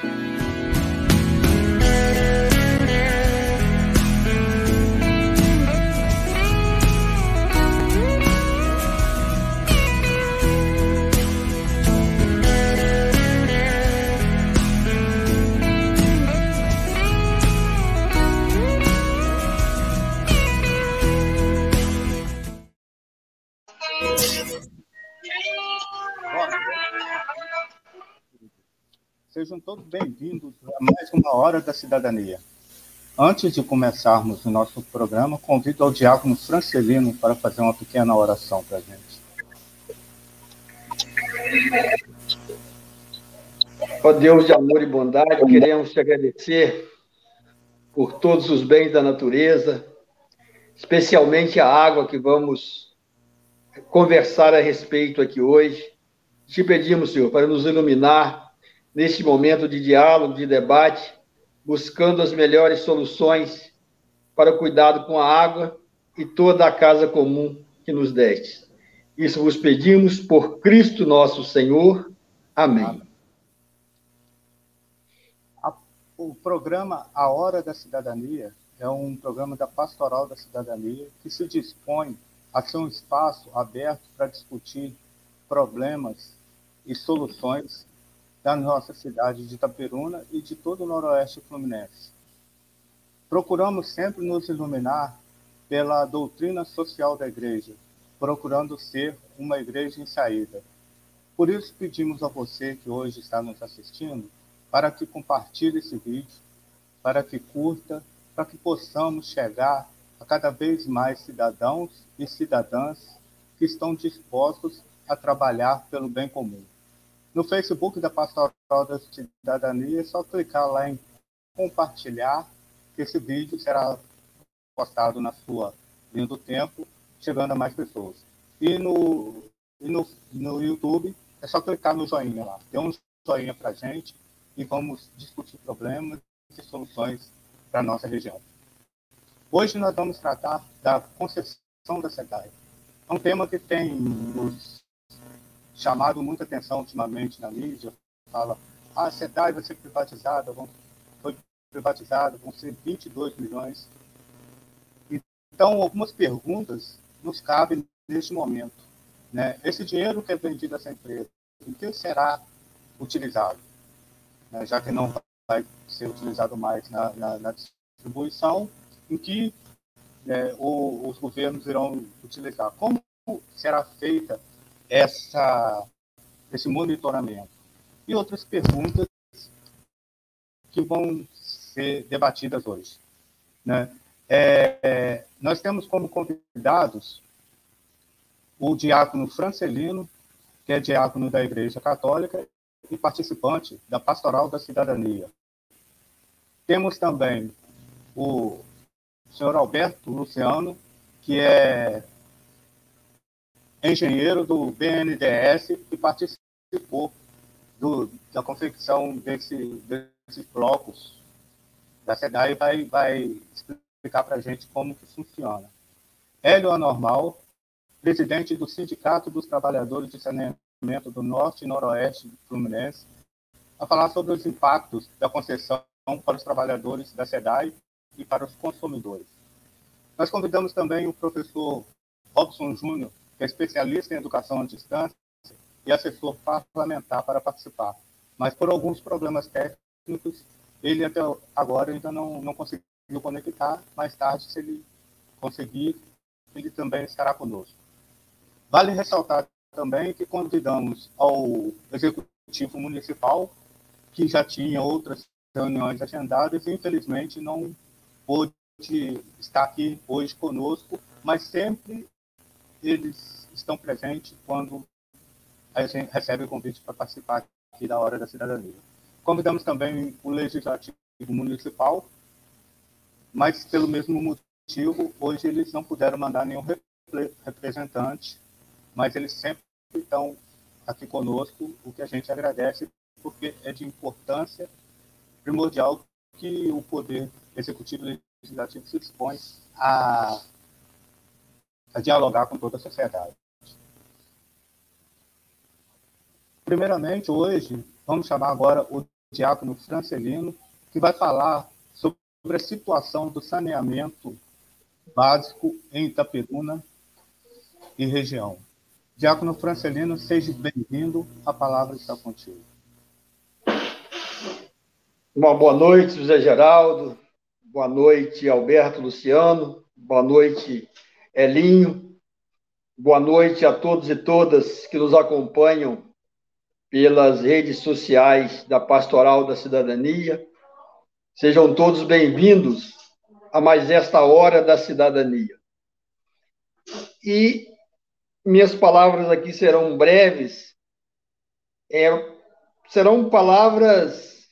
Sejam Hora da Cidadania. Antes de começarmos o nosso programa, convido ao diácono Francelino para fazer uma pequena oração para a gente. Ó Deus de amor e bondade, queremos te agradecer por todos os bens da natureza, especialmente a água que vamos conversar a respeito aqui hoje. Te pedimos, Senhor, para nos iluminar neste momento de diálogo, de debate, buscando as melhores soluções para o cuidado com a água e toda a casa comum que nos deste. Isso vos pedimos por Cristo nosso Senhor. Amém. O programa A Hora da Cidadania é um programa da Pastoral da Cidadania que se dispõe a ser um espaço aberto para discutir problemas e soluções da nossa cidade de Itaperuna e de todo o noroeste fluminense. Procuramos sempre nos iluminar pela doutrina social da igreja, procurando ser uma igreja em saída. Por isso pedimos a você que hoje está nos assistindo para que compartilhe esse vídeo, para que curta, para que possamos chegar a cada vez mais cidadãos e cidadãs que estão dispostos a trabalhar pelo bem comum. No Facebook da Pastoral da Cidadania, é só clicar lá em compartilhar, que esse vídeo será postado na sua linha do tempo, chegando a mais pessoas. E no, e no, no YouTube, é só clicar no joinha lá. Dê um joinha para gente e vamos discutir problemas e soluções para nossa região. Hoje nós vamos tratar da concessão da SEDAI. É um tema que tem nos chamado muita atenção ultimamente na mídia, fala, ah, a SEDAI vai ser privatizada, vão, foi privatizada, vão ser 22 milhões. Então, algumas perguntas nos cabem neste momento. Né? Esse dinheiro que é vendido a essa empresa, em que será utilizado? Né? Já que não vai ser utilizado mais na, na, na distribuição, em que é, o, os governos irão utilizar? Como será feita essa, esse monitoramento. E outras perguntas que vão ser debatidas hoje. Né? É, nós temos como convidados o diácono Francelino, que é diácono da Igreja Católica e participante da Pastoral da Cidadania. Temos também o senhor Alberto Luciano, que é engenheiro do BNDES que participou do, da confecção desse, desses blocos da SEDAI vai, vai explicar para a gente como que funciona. Hélio Anormal, presidente do Sindicato dos Trabalhadores de Saneamento do Norte e Noroeste Fluminense, a falar sobre os impactos da concessão para os trabalhadores da SEDAI e para os consumidores. Nós convidamos também o professor Robson Júnior, que é especialista em educação à distância e assessor parlamentar para participar. Mas por alguns problemas técnicos, ele até agora ainda não, não conseguiu conectar. Mais tarde, se ele conseguir, ele também estará conosco. Vale ressaltar também que convidamos ao Executivo Municipal, que já tinha outras reuniões agendadas e, infelizmente, não pôde estar aqui hoje conosco, mas sempre eles estão presentes quando a gente recebe o convite para participar aqui da Hora da Cidadania. Convidamos também o Legislativo Municipal, mas pelo mesmo motivo, hoje eles não puderam mandar nenhum representante, mas eles sempre estão aqui conosco, o que a gente agradece, porque é de importância primordial que o Poder Executivo e Legislativo se dispõe a a dialogar com toda a sociedade. Primeiramente, hoje, vamos chamar agora o diácono Francelino, que vai falar sobre a situação do saneamento básico em Itaperuna e região. Diácono Francelino, seja bem-vindo, a palavra está contigo. Uma boa noite, José Geraldo, boa noite, Alberto Luciano, boa noite, Elinho, boa noite a todos e todas que nos acompanham pelas redes sociais da Pastoral da Cidadania. Sejam todos bem-vindos a mais esta hora da cidadania. E minhas palavras aqui serão breves, é, serão palavras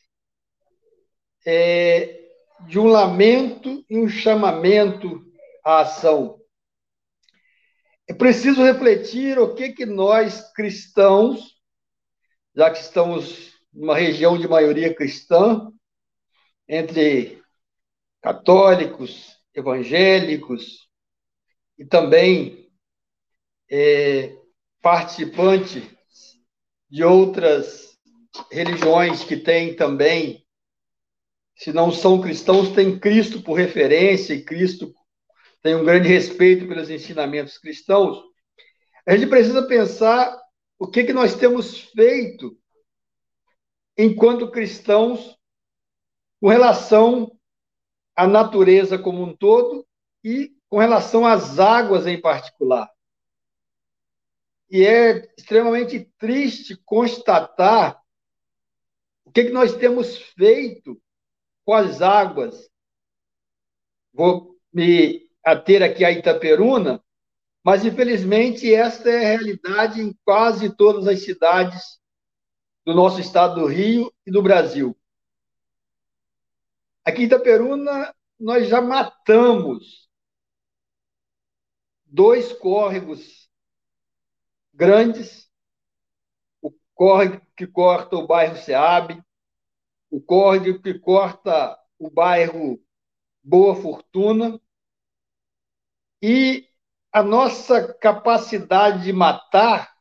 é, de um lamento e um chamamento à ação. É preciso refletir o que, que nós cristãos, já que estamos numa região de maioria cristã, entre católicos, evangélicos e também é, participantes de outras religiões que têm também, se não são cristãos, têm Cristo por referência e Cristo tem um grande respeito pelos ensinamentos cristãos. A gente precisa pensar o que, que nós temos feito enquanto cristãos com relação a natureza como um todo e com relação às águas em particular. E é extremamente triste constatar o que, que nós temos feito com as águas. Vou me ater aqui a Itaperuna, mas infelizmente esta é a realidade em quase todas as cidades do nosso estado do Rio e do Brasil. Aqui em Itaperuna, nós já matamos dois córregos grandes, o córrego que corta o bairro Seab, o córrego que corta o bairro Boa Fortuna, e a nossa capacidade de matar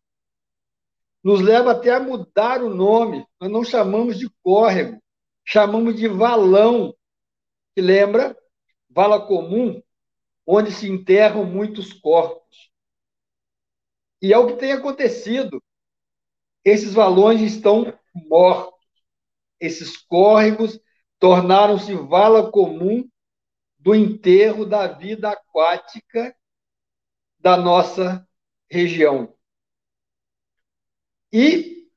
nos leva até a mudar o nome. Nós não chamamos de córrego, chamamos de valão, que lembra vala comum, onde se enterram muitos corpos. E é o que tem acontecido. Esses valões estão mortos. Esses córregos tornaram-se vala comum do enterro da vida aquática da nossa região. E,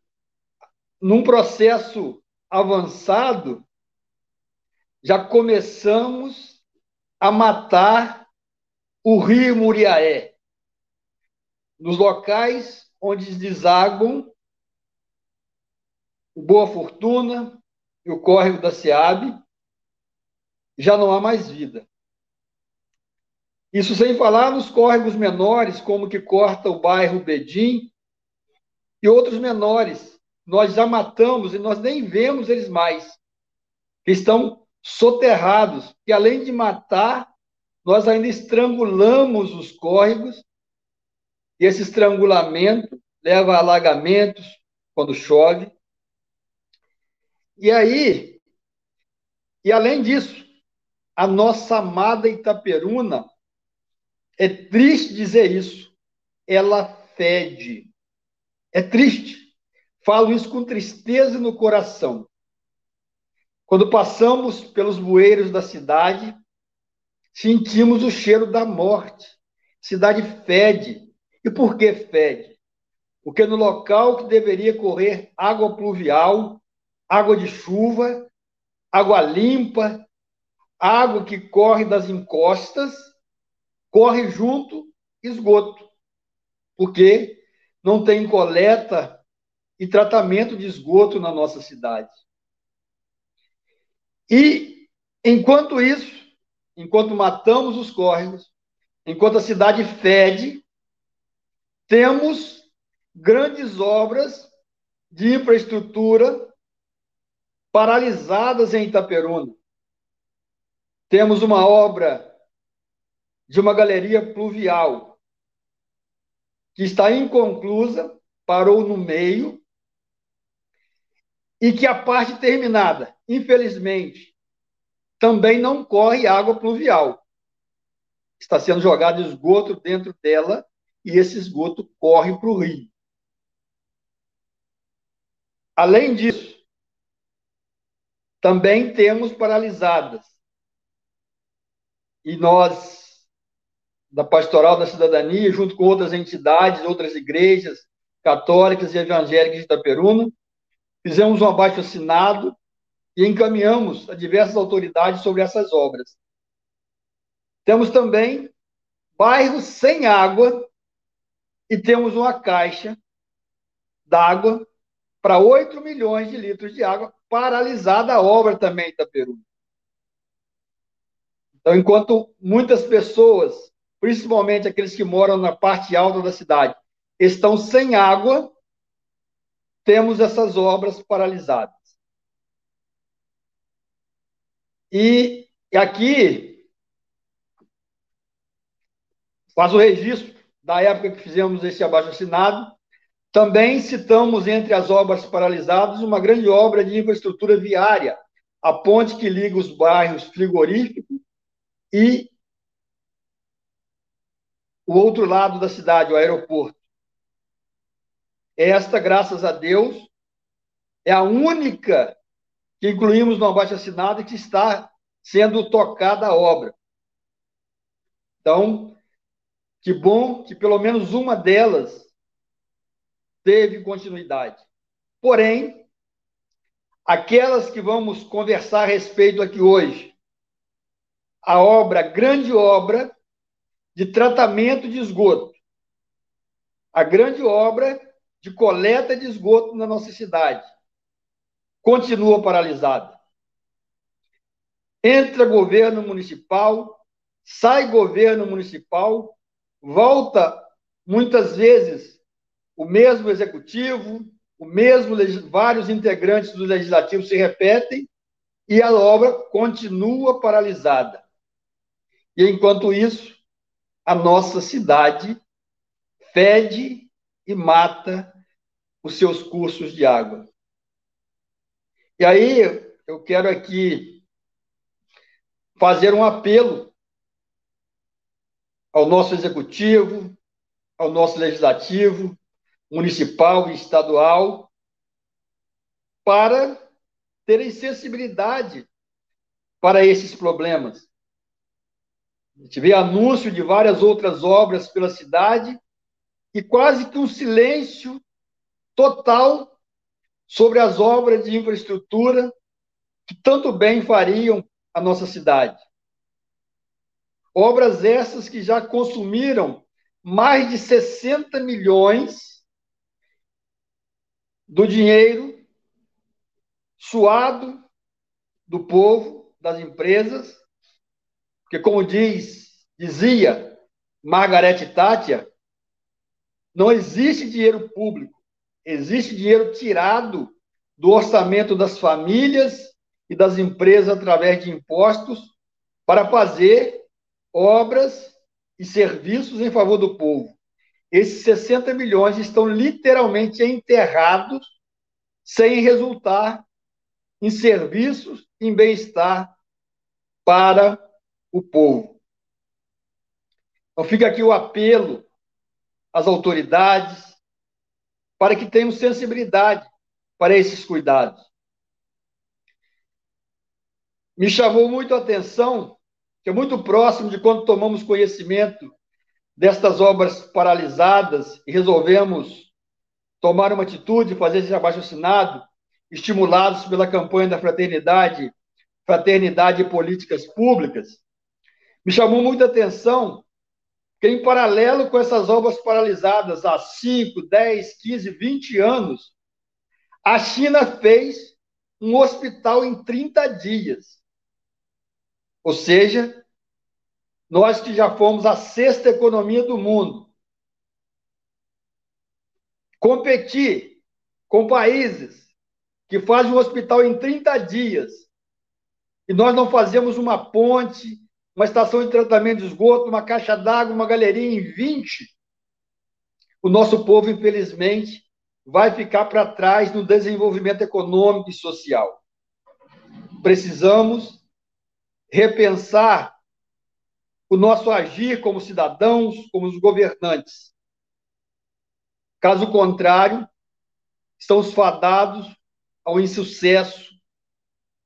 num processo avançado, já começamos a matar o rio Muriaé, nos locais onde desaguam o Boa Fortuna e o córrego da Seabe, já não há mais vida. Isso sem falar nos córregos menores, como que corta o bairro Bedim e outros menores. Nós já matamos e nós nem vemos eles mais. Estão soterrados, e além de matar, nós ainda estrangulamos os córregos, e esse estrangulamento leva a alagamentos quando chove. E aí, e além disso, a nossa amada Itaperuna, é triste dizer isso, ela fede. É triste. Falo isso com tristeza no coração. Quando passamos pelos bueiros da cidade, sentimos o cheiro da morte. Cidade fede. E por que fede? Porque no local que deveria correr água pluvial, água de chuva, água limpa, água que corre das encostas, corre junto esgoto. Porque não tem coleta e tratamento de esgoto na nossa cidade. E, enquanto isso, enquanto matamos os córregos, enquanto a cidade fede, temos grandes obras de infraestrutura paralisadas em Itaperuna. Temos uma obra de uma galeria pluvial que está inconclusa, parou no meio e que a parte terminada, infelizmente, também não corre água pluvial. Está sendo jogado esgoto dentro dela e esse esgoto corre para o rio. Além disso, também temos paralisadas. E nós, da Pastoral da Cidadania, junto com outras entidades, outras igrejas católicas e evangélicas de Itaperuna, fizemos um abaixo assinado e encaminhamos a diversas autoridades sobre essas obras. Temos também bairros sem água e temos uma caixa d'água para 8 milhões de litros de água, paralisada a obra também em Itaperuna. Então, enquanto muitas pessoas, principalmente aqueles que moram na parte alta da cidade, estão sem água, temos essas obras paralisadas. E aqui faz o registro da época que fizemos esse abaixo-assinado. Também citamos entre as obras paralisadas uma grande obra de infraestrutura viária, a ponte que liga os bairros Frigorífico e o outro lado da cidade, o aeroporto. Esta, graças a Deus, é a única que incluímos no abaixo assinado e que está sendo tocada a obra. Então, que bom que pelo menos uma delas teve continuidade. Porém, aquelas que vamos conversar a respeito aqui hoje, a obra, a grande obra de tratamento de esgoto, a grande obra de coleta de esgoto na nossa cidade, continua paralisada. Entra governo municipal, sai governo municipal, volta muitas vezes o mesmo executivo, o mesmo vários integrantes do legislativo se repetem e a obra continua paralisada. E enquanto isso, a nossa cidade fede e mata os seus cursos de água. E aí eu quero aqui fazer um apelo ao nosso executivo, ao nosso legislativo, municipal e estadual, para terem sensibilidade para esses problemas. A gente vê anúncio de várias outras obras pela cidade e quase que um silêncio total sobre as obras de infraestrutura que tanto bem fariam a nossa cidade. Obras essas que já consumiram mais de 60 milhões do dinheiro suado do povo, das empresas, porque como diz, dizia Margarete Tátia, não existe dinheiro público Existe dinheiro tirado do orçamento das famílias e das empresas através de impostos para fazer obras e serviços em favor do povo. Esses 60 milhões estão literalmente enterrados sem resultar em serviços, em bem-estar para o povo. Então fica aqui o apelo às autoridades, para que tenham sensibilidade para esses cuidados. Me chamou muito a atenção que é muito próximo de quando tomamos conhecimento destas obras paralisadas e resolvemos tomar uma atitude, fazer esse abaixo-assinado, estimulados pela campanha da fraternidade, fraternidade e políticas públicas, me chamou muita atenção que, em paralelo com essas obras paralisadas há 5, 10, 15, 20 anos, a China fez um hospital em 30 dias. Ou seja, nós que já fomos a sexta economia do mundo, competir com países que fazem um hospital em 30 dias e nós não fazemos uma ponte, uma estação de tratamento de esgoto, uma caixa d'água, uma galeria em 20. O nosso povo, infelizmente, vai ficar para trás no desenvolvimento econômico e social. Precisamos repensar o nosso agir como cidadãos, como os governantes. Caso contrário, estamos fadados ao insucesso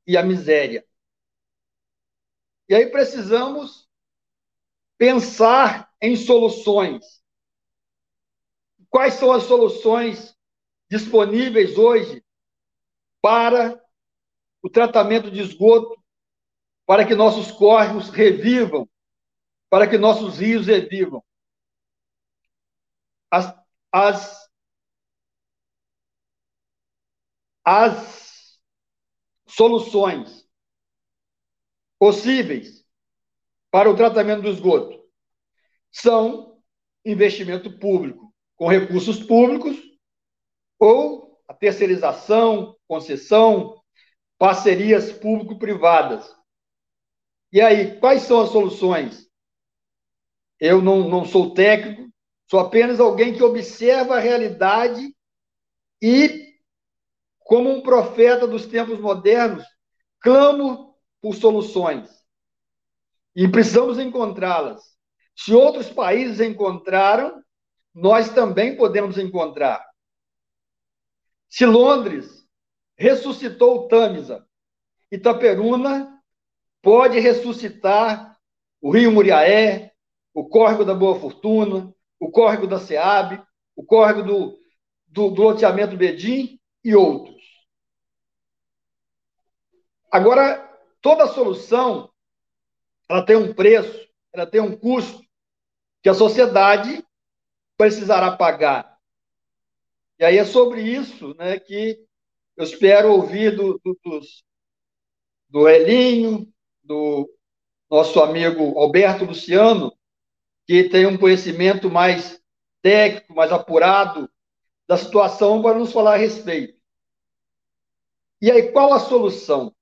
e à miséria. E aí precisamos pensar em soluções. Quais são as soluções disponíveis hoje para o tratamento de esgoto, para que nossos córregos revivam, para que nossos rios revivam? As, as, as soluções possíveis para o tratamento do esgoto são investimento público, com recursos públicos, ou a terceirização, concessão, parcerias público-privadas. E aí, quais são as soluções? Eu não, não sou técnico, sou apenas alguém que observa a realidade e, como um profeta dos tempos modernos, clamo por soluções. E precisamos encontrá-las. Se outros países encontraram, nós também podemos encontrar. Se Londres ressuscitou Tâmisa, Itaperuna pode ressuscitar o Rio Muriaé, o Córrego da Boa Fortuna, o Córrego da Seab, o Córrego do, do, do loteamento Bedim e outros. Agora, Toda solução ela tem um preço, ela tem um custo que a sociedade precisará pagar. E aí é sobre isso né, que eu espero ouvir do, do, dos, do Elinho, do nosso amigo Alberto Luciano, que tem um conhecimento mais técnico, mais apurado da situação para nos falar a respeito. E aí, qual a solução?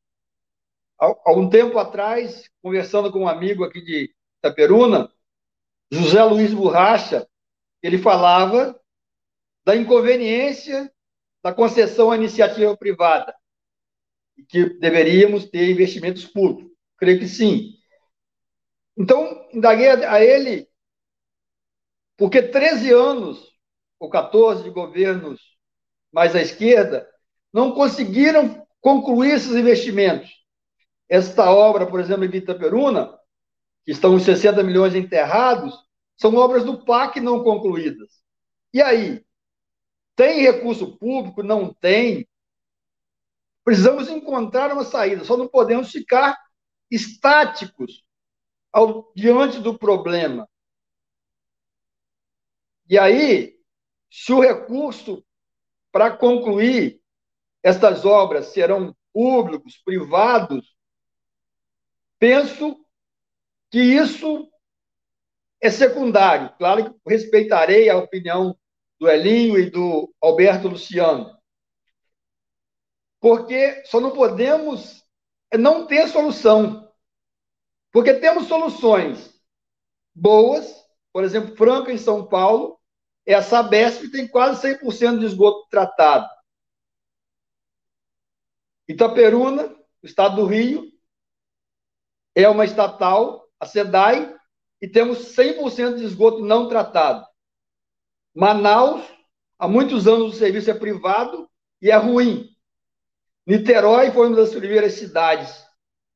Há um tempo atrás, conversando com um amigo aqui de Itaperuna, José Luiz Borracha, ele falava da inconveniência da concessão à iniciativa privada, que deveríamos ter investimentos públicos. Creio que sim. Então, indaguei a ele, porque 13 anos, ou 14 de governos mais à esquerda, não conseguiram concluir esses investimentos. Esta obra, por exemplo, em Itaperuna, que estão os 60 milhões enterrados, são obras do PAC não concluídas. E aí? Tem recurso público? Não tem? Precisamos encontrar uma saída, só não podemos ficar estáticos ao, diante do problema. E aí, se o recurso para concluir estas obras serão públicos, privados, Penso que isso é secundário. Claro que respeitarei a opinião do Elinho e do Alberto Luciano. Porque só não podemos não ter solução. Porque temos soluções boas, por exemplo, Franca, em São Paulo, é a Sabesp tem quase 100% de esgoto tratado. Itaperuna, o estado do Rio, é uma estatal, a SEDAI, e temos 100% de esgoto não tratado. Manaus, há muitos anos o serviço é privado e é ruim. Niterói foi uma das primeiras cidades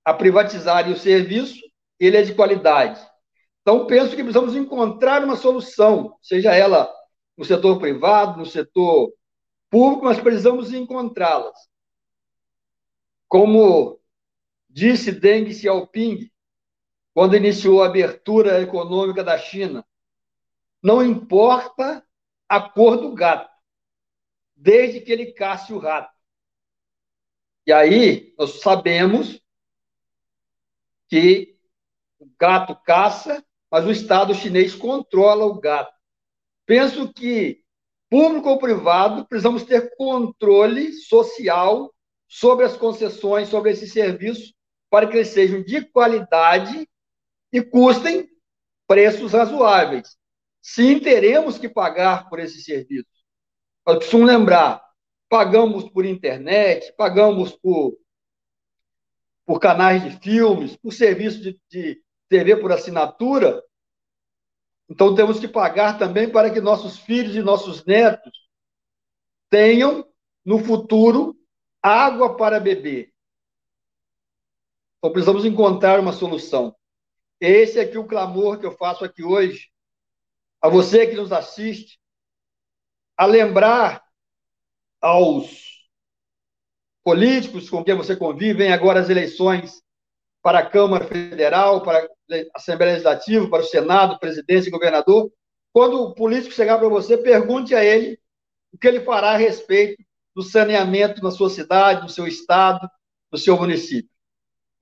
a privatizar o serviço, ele é de qualidade. Então, penso que precisamos encontrar uma solução, seja ela no setor privado, no setor público, mas precisamos encontrá-las. Como disse Deng Xiaoping, quando iniciou a abertura econômica da China, não importa a cor do gato, desde que ele casse o rato. E aí, nós sabemos que o gato caça, mas o Estado chinês controla o gato. Penso que, público ou privado, precisamos ter controle social sobre as concessões, sobre esse serviço, para que eles sejam de qualidade e custem preços razoáveis. Sim, teremos que pagar por esse serviço. Eu costumo lembrar, pagamos por internet, pagamos por, por canais de filmes, por serviço de, de TV por assinatura, então temos que pagar também para que nossos filhos e nossos netos tenham no futuro água para beber. Então precisamos encontrar uma solução. Esse é o clamor que eu faço aqui hoje a você que nos assiste, a lembrar aos políticos com quem você convive, agora as eleições para a Câmara Federal, para a Assembleia Legislativa, para o Senado, presidência e governador. Quando o político chegar para você, pergunte a ele o que ele fará a respeito do saneamento na sua cidade, no seu estado, no seu município.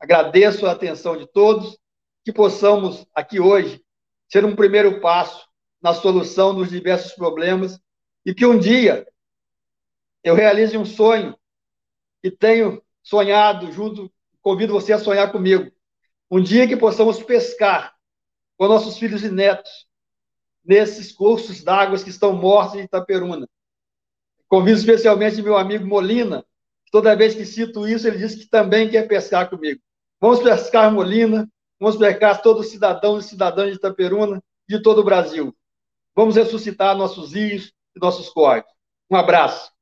Agradeço a atenção de todos, que possamos aqui hoje ser um primeiro passo na solução dos diversos problemas e que um dia eu realize um sonho que tenho sonhado junto convido você a sonhar comigo. Um dia que possamos pescar com nossos filhos e netos nesses cursos d'água que estão mortos em Itaperuna. Convido especialmente meu amigo Molina, toda vez que cito isso, ele diz que também quer pescar comigo. Vamos pescar Molina, vamos pescar todos os cidadãos e cidadãs de Itaperuna, de todo o Brasil. Vamos ressuscitar nossos rios e nossos córregos. Um abraço.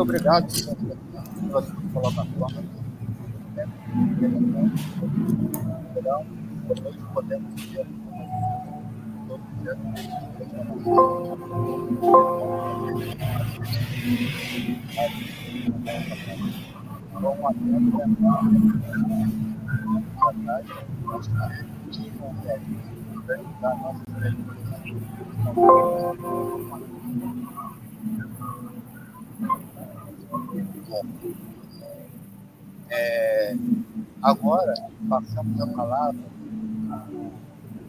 Muito obrigado pela sua colaboração. Então, hoje podemos é, agora, passamos a palavra ao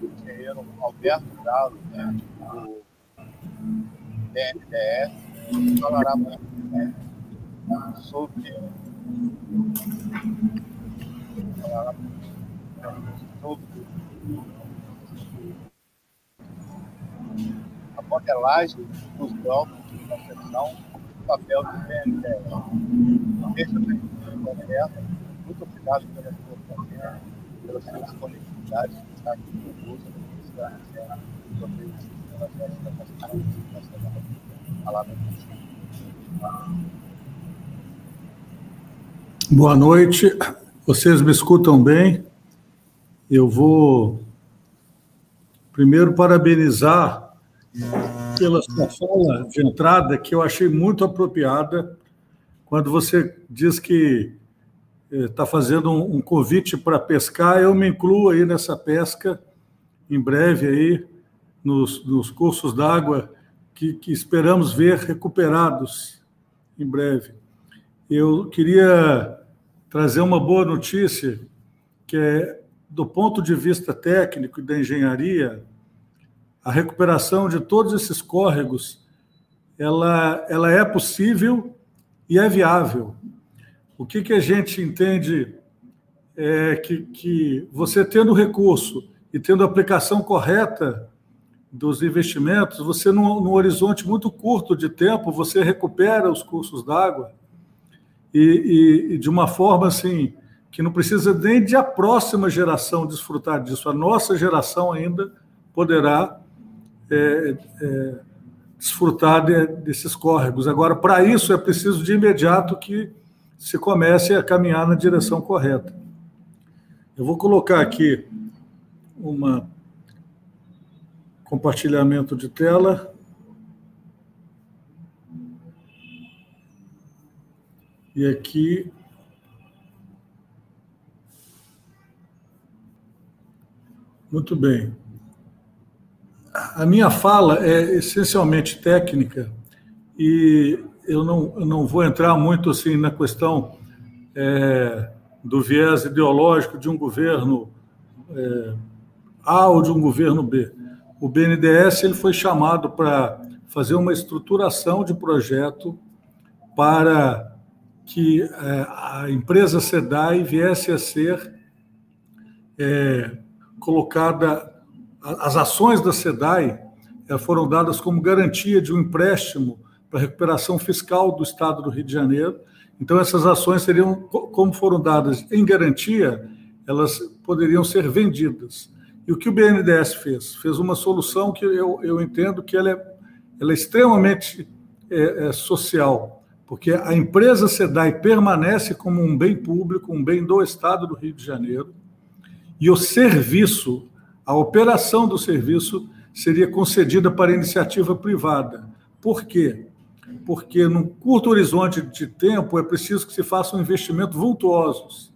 engenheiro Alberto Galo, né, do BNDES, que falará né, sobre, sobre a modelagem dos blocos de concessão papel do BNDES. Esse é o Roberto. Muito obrigado pela sua presença, pela sua disponibilidade de estar aqui conosco, estar sobre essa palavra Boa noite. Vocês me escutam bem? Eu vou primeiro parabenizar pela sua fala de entrada, que eu achei muito apropriada, quando você diz que está eh, fazendo um, um convite para pescar, eu me incluo aí nessa pesca, em breve aí, nos, nos cursos d'água, que, que esperamos ver recuperados em breve. Eu queria trazer uma boa notícia, que é, do ponto de vista técnico e da engenharia, a recuperação de todos esses córregos ela, ela é possível e é viável. O que, que a gente entende é que, que você tendo recurso e tendo a aplicação correta dos investimentos, você, num, num horizonte muito curto de tempo, você recupera os cursos d'água e, e, e, de uma forma assim que não precisa nem de a próxima geração desfrutar disso. A nossa geração ainda poderá é, é, desfrutar de, desses córregos. Agora, para isso, é preciso de imediato que se comece a caminhar na direção correta. Eu vou colocar aqui uma compartilhamento de tela. E aqui Muito bem a minha fala é essencialmente técnica e eu não, eu não vou entrar muito assim na questão é, do viés ideológico de um governo é, A ou de um governo B. O BNDES ele foi chamado para fazer uma estruturação de projeto para que é, a empresa SEDAI viesse a ser é, colocada, as ações da SEDAI é, foram dadas como garantia de um empréstimo para recuperação fiscal do Estado do Rio de Janeiro. Então, essas ações seriam, como foram dadas em garantia, elas poderiam ser vendidas. E o que o BNDES fez? Fez uma solução que eu, eu entendo que ela é, ela é extremamente é, é, social, porque a empresa SEDAI permanece como um bem público, um bem do Estado do Rio de Janeiro, e o serviço, a operação do serviço, seria concedida para iniciativa privada. Por quê? Porque, num curto horizonte de tempo, é preciso que se façam investimentos vultuosos.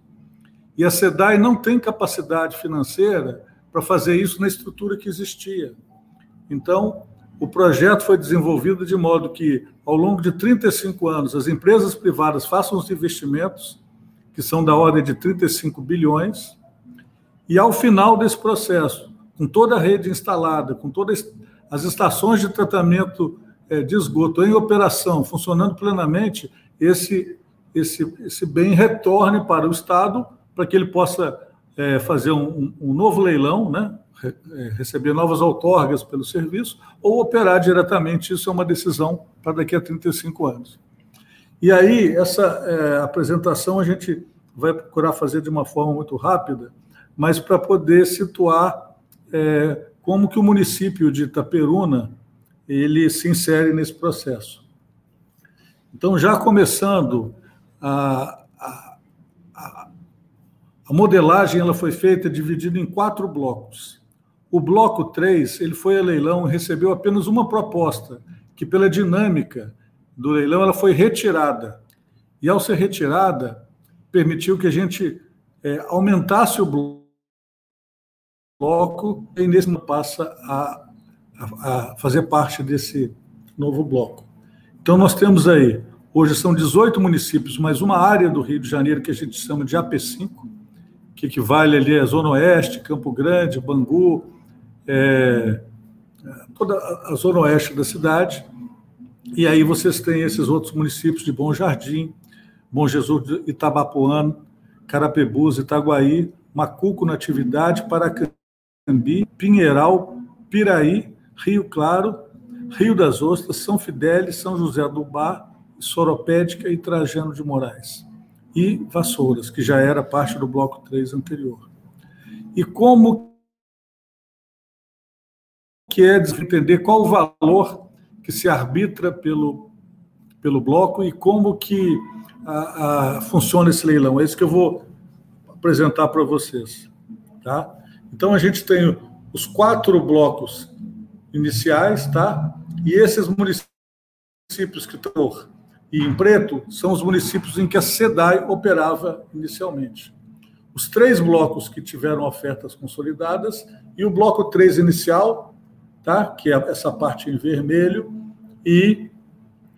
E a SEDAI não tem capacidade financeira para fazer isso na estrutura que existia. Então, o projeto foi desenvolvido de modo que, ao longo de 35 anos, as empresas privadas façam os investimentos, que são da ordem de 35 bilhões, e ao final desse processo, com toda a rede instalada, com todas as estações de tratamento eh, de esgoto em operação, funcionando plenamente, esse, esse, esse bem retorne para o Estado, para que ele possa é, fazer um, um, novo leilão, né? É, receber novas outorgas pelo serviço, ou operar diretamente. Isso é uma decisão para daqui a 35 anos. E aí, essa é, apresentação a gente vai procurar fazer de uma forma muito rápida, mas para poder situar é, como que o município de Itaperuna ele se insere nesse processo. Então, já começando a, a modelagem ela foi feita dividida em quatro blocos. O bloco 3 ele foi a leilão e recebeu apenas uma proposta, que pela dinâmica do leilão ela foi retirada. E ao ser retirada, permitiu que a gente é, aumentasse o bloco e nesse passa a, a, a fazer parte desse novo bloco. Então nós temos aí, hoje são 18 municípios, mais uma área do Rio de Janeiro que a gente chama de AP5, que equivale ali a Zona Oeste, Campo Grande, Bangu, é, toda a Zona Oeste da cidade. E aí vocês têm esses outros municípios de Bom Jardim, Bom Jesus de Itabapoano, Carapebus, Itaguaí, Macuco, Natividade, Paracambi, Pinheiral, Piraí, Rio Claro, Rio das Ostras, São Fidélis, São José do Bar, Soropédica e Trajano de Moraes e Vassouras, que já era parte do bloco 3 anterior. E como que é entender qual o valor que se arbitra pelo, pelo bloco e como que a, a, funciona esse leilão. É isso que eu vou apresentar para vocês. Tá? Então, a gente tem os quatro blocos iniciais, tá? e esses municípios que estão em preto são os municípios em que a SEDAI operava inicialmente. Os três blocos que tiveram ofertas consolidadas e o bloco 3 inicial, tá? que é essa parte em vermelho, e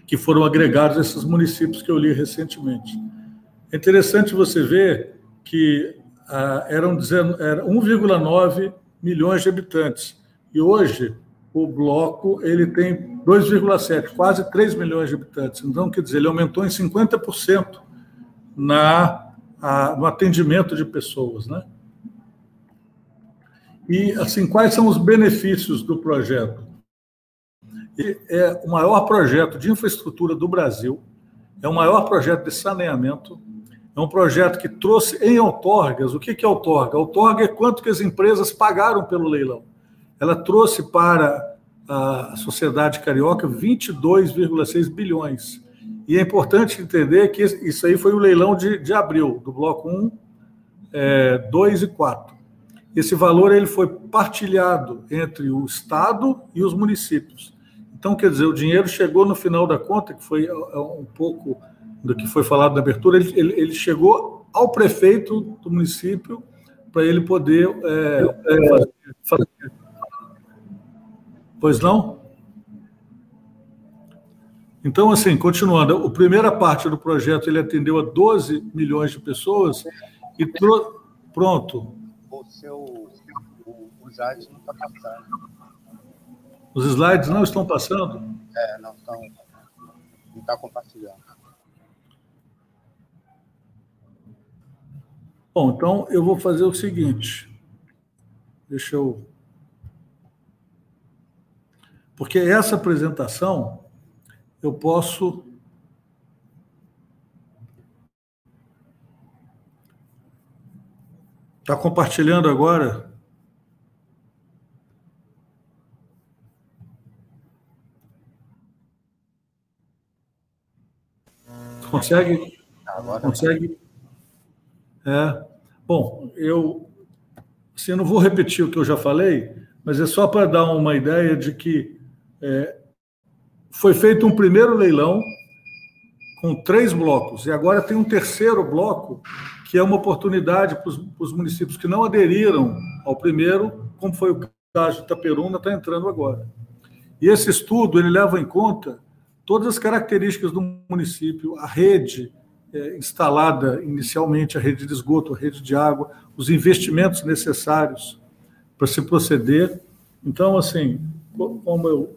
que foram agregados esses municípios que eu li recentemente. É interessante você ver que ah, eram, eram 1,9 milhões de habitantes, e hoje o bloco ele tem 2,7, quase 3 milhões de habitantes. Então, quer dizer, ele aumentou em 50% na, a, no atendimento de pessoas. Né? E, assim, quais são os benefícios do projeto? é o maior projeto de infraestrutura do Brasil, é o maior projeto de saneamento, é um projeto que trouxe em outorgas, o que é outorga? Outorga é quanto que as empresas pagaram pelo leilão ela trouxe para a sociedade carioca 22,6 bilhões. E é importante entender que isso aí foi o leilão de, de abril, do bloco 1, é, 2 e 4. Esse valor ele foi partilhado entre o Estado e os municípios. Então, quer dizer, o dinheiro chegou no final da conta, que foi é, um pouco do que foi falado na abertura, ele, ele, ele chegou ao prefeito do município para ele poder é, é, fazer, Pois não? Então, assim, continuando, a primeira parte do projeto ele atendeu a 12 milhões de pessoas e trou... pronto. o seu o, o slide não está passando. Os slides não estão passando? É, não estão. Não está compartilhando. Bom, então eu vou fazer o seguinte. Deixa eu. Porque essa apresentação eu posso. Está compartilhando agora? Consegue? Agora consegue? É. Bom, eu assim, eu não vou repetir o que eu já falei, mas é só para dar uma ideia de que é, foi feito um primeiro leilão com três blocos, e agora tem um terceiro bloco, que é uma oportunidade para os municípios que não aderiram ao primeiro, como foi o caso de Itaperuna, está entrando agora. E esse estudo ele leva em conta todas as características do município, a rede instalada inicialmente, a rede de esgoto, a rede de água, os investimentos necessários para se proceder. Então, assim, como eu,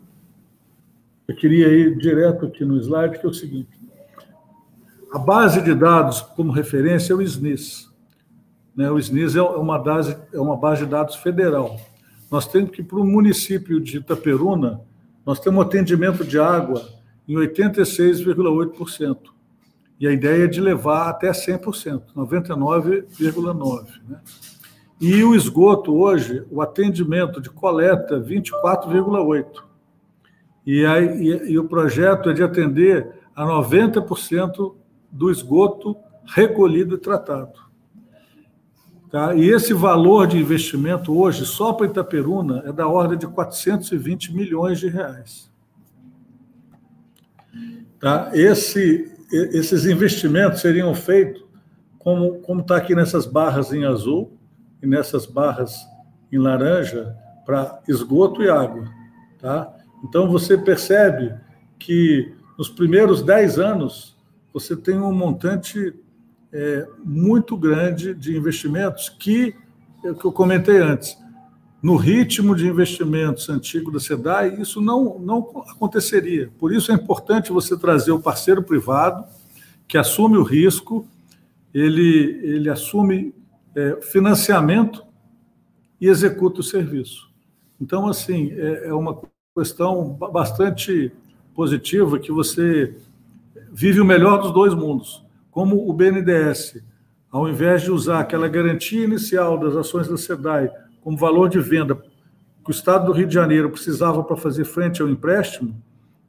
eu queria ir direto aqui no slide, que é o seguinte: a base de dados como referência é o SNIS. Né? O SNIS é uma, base, é uma base de dados federal. Nós temos que, para o município de Itaperuna, nós temos um atendimento de água em 86,8%. E a ideia é de levar até 100%, 99,9%. Né? E o esgoto hoje, o atendimento de coleta, 24,8%. E, aí, e, e o projeto é de atender a 90% do esgoto recolhido e tratado. Tá? E esse valor de investimento hoje, só para Itaperuna, é da ordem de 420 milhões de reais. Tá? Esse, esses investimentos seriam feitos como está aqui nessas barras em azul e nessas barras em laranja para esgoto e água, tá? Então você percebe que nos primeiros 10 anos você tem um montante é, muito grande de investimentos que, é o que eu comentei antes, no ritmo de investimentos antigo da SEDAI, isso não, não aconteceria. Por isso é importante você trazer o parceiro privado, que assume o risco, ele, ele assume é, financiamento e executa o serviço. Então, assim, é, é uma questão bastante positiva que você vive o melhor dos dois mundos. Como o BNDES, ao invés de usar aquela garantia inicial das ações da SEDAI como valor de venda que o Estado do Rio de Janeiro precisava para fazer frente ao empréstimo,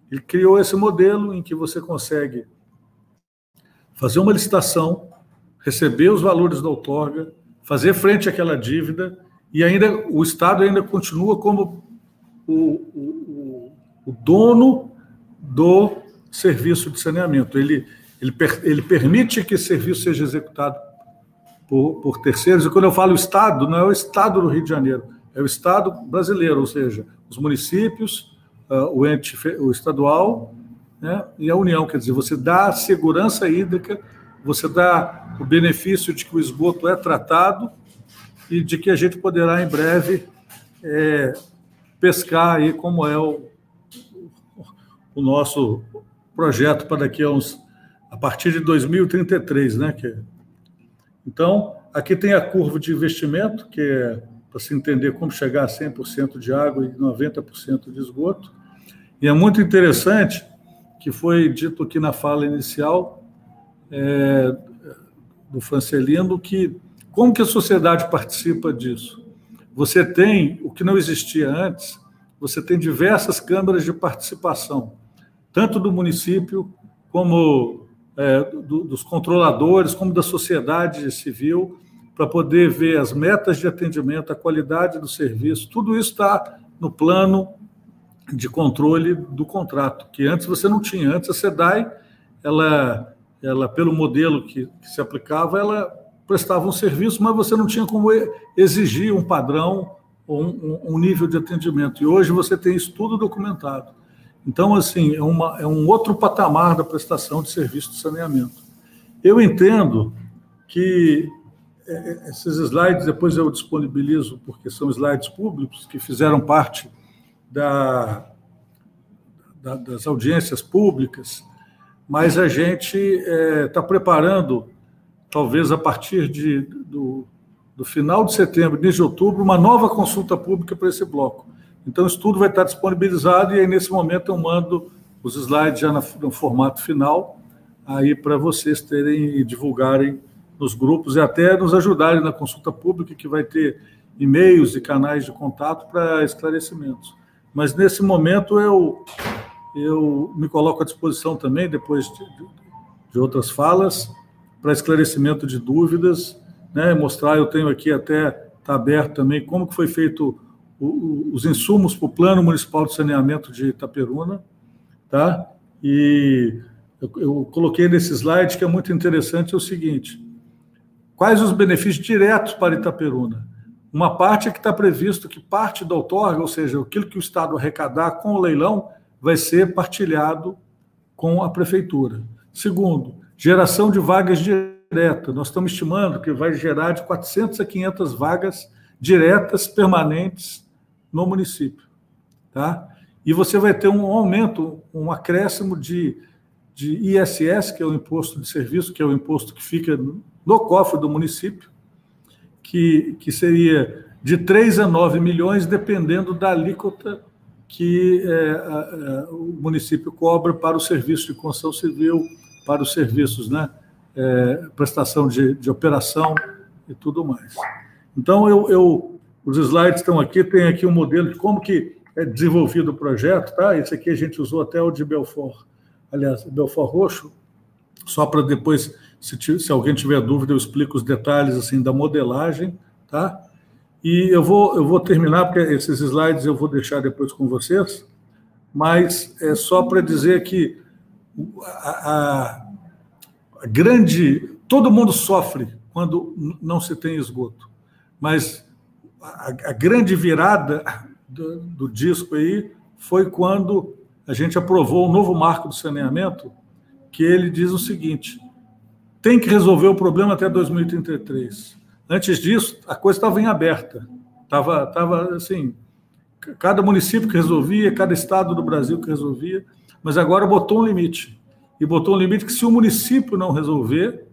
ele criou esse modelo em que você consegue fazer uma licitação, receber os valores da outorga, fazer frente àquela dívida e ainda o Estado ainda continua como o, o, o dono do serviço de saneamento. Ele, ele, ele permite que esse serviço seja executado por, por terceiros. E quando eu falo Estado, não é o Estado do Rio de Janeiro, é o Estado brasileiro, ou seja, os municípios, uh, o ente o estadual né, e a União. Quer dizer, você dá segurança hídrica, você dá o benefício de que o esgoto é tratado e de que a gente poderá em breve é, pescar aí como é o, o nosso projeto para daqui a uns a partir de 2033, né, que então, aqui tem a curva de investimento, que é para se entender como chegar a 100% de água e 90% de esgoto. E é muito interessante que foi dito aqui na fala inicial é, do Francelino que como que a sociedade participa disso? Você tem o que não existia antes, você tem diversas câmaras de participação, tanto do município como é, do, dos controladores, como da sociedade civil, para poder ver as metas de atendimento, a qualidade do serviço, tudo isso está no plano de controle do contrato, que antes você não tinha. Antes a SEDAI, ela, ela pelo modelo que, que se aplicava, ela prestava um serviço, mas você não tinha como exigir um padrão ou um, um nível de atendimento. E hoje você tem isso tudo documentado. Então, assim, é, uma, é um outro patamar da prestação de serviço de saneamento. Eu entendo que é, é, esses slides depois eu disponibilizo, porque são slides públicos que fizeram parte da, da, das audiências públicas, mas a gente está é, preparando, talvez a partir de, do, do final de setembro, início de outubro, uma nova consulta pública para esse bloco. Então, isso tudo vai estar disponibilizado e aí, nesse momento, eu mando os slides já no formato final, aí para vocês terem e divulgarem nos grupos e até nos ajudarem na consulta pública, que vai ter e-mails e canais de contato para esclarecimentos. Mas, nesse momento, eu, eu me coloco à disposição também, depois de, de outras falas, para esclarecimento de dúvidas, né, mostrar, eu tenho aqui até, está aberto também, como que foi feito os insumos para o Plano Municipal de Saneamento de Itaperuna, tá? E eu, eu coloquei nesse slide que é muito interessante é o seguinte: quais os benefícios diretos para Itaperuna? Uma parte é que está previsto que parte da outorga, ou seja, aquilo que o Estado arrecadar com o leilão, vai ser partilhado com a prefeitura. Segundo, geração de vagas diretas. Nós estamos estimando que vai gerar de 400 a 500 vagas diretas permanentes no município, tá? E você vai ter um aumento, um acréscimo de, de ISS, que é o imposto de serviço, que é o imposto que fica no cofre do município, que, que seria de 3 a 9 milhões, dependendo da alíquota que é, a, a, o município cobra para o serviço de construção civil, para os serviços, né, é, prestação de, de operação e tudo mais. Então, eu, eu, os slides estão aqui, tem aqui um modelo de como que é desenvolvido o projeto, tá? Esse aqui a gente usou até o de Belfort, aliás, Belfort Roxo, só para depois, se, se alguém tiver dúvida, eu explico os detalhes assim da modelagem, tá? E eu vou, eu vou terminar, porque esses slides eu vou deixar depois com vocês, mas é só para dizer que a, a, grande. Todo mundo sofre quando não se tem esgoto, mas a, a grande virada do, do disco aí foi quando a gente aprovou o novo marco do saneamento, que ele diz o seguinte: tem que resolver o problema até 2033. Antes disso, a coisa estava em aberta. Estava, estava assim, cada município que resolvia, cada estado do Brasil que resolvia, mas agora botou um limite. E botou um limite que, se o município não resolver,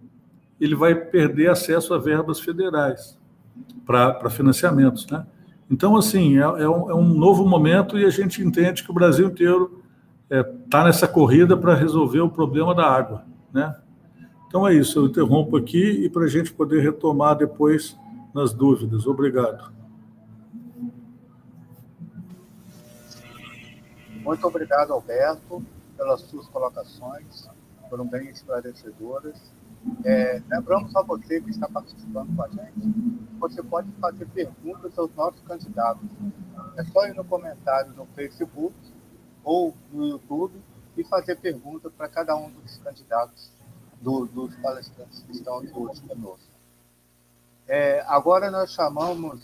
ele vai perder acesso a verbas federais para financiamentos. Né? Então, assim, é, é, um, é, um, novo momento e a gente entende que o Brasil inteiro está é, tá nessa corrida para resolver o problema da água. Né? Então é isso, eu interrompo aqui e para a gente poder retomar depois nas dúvidas. Obrigado. Muito obrigado, Alberto, pelas suas colocações, foram bem esclarecedoras. É, lembramos a você que está participando com a gente, você pode fazer perguntas aos nossos candidatos. É só ir no comentário no Facebook ou no YouTube e fazer perguntas para cada um dos candidatos do, dos palestrantes que estão aqui hoje conosco. É, agora nós chamamos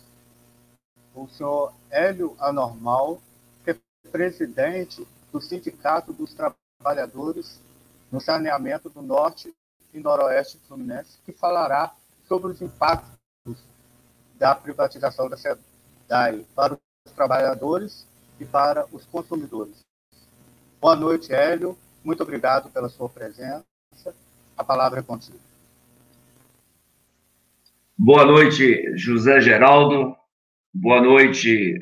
o senhor Hélio Anormal, que é presidente do Sindicato dos Trabalhadores no Saneamento do Norte e Noroeste Fluminense, que falará sobre os impactos da privatização da SEDAI para os trabalhadores e para os consumidores. Boa noite, Hélio. Muito obrigado pela sua presença. A palavra é contigo. Boa noite, José Geraldo. Boa noite,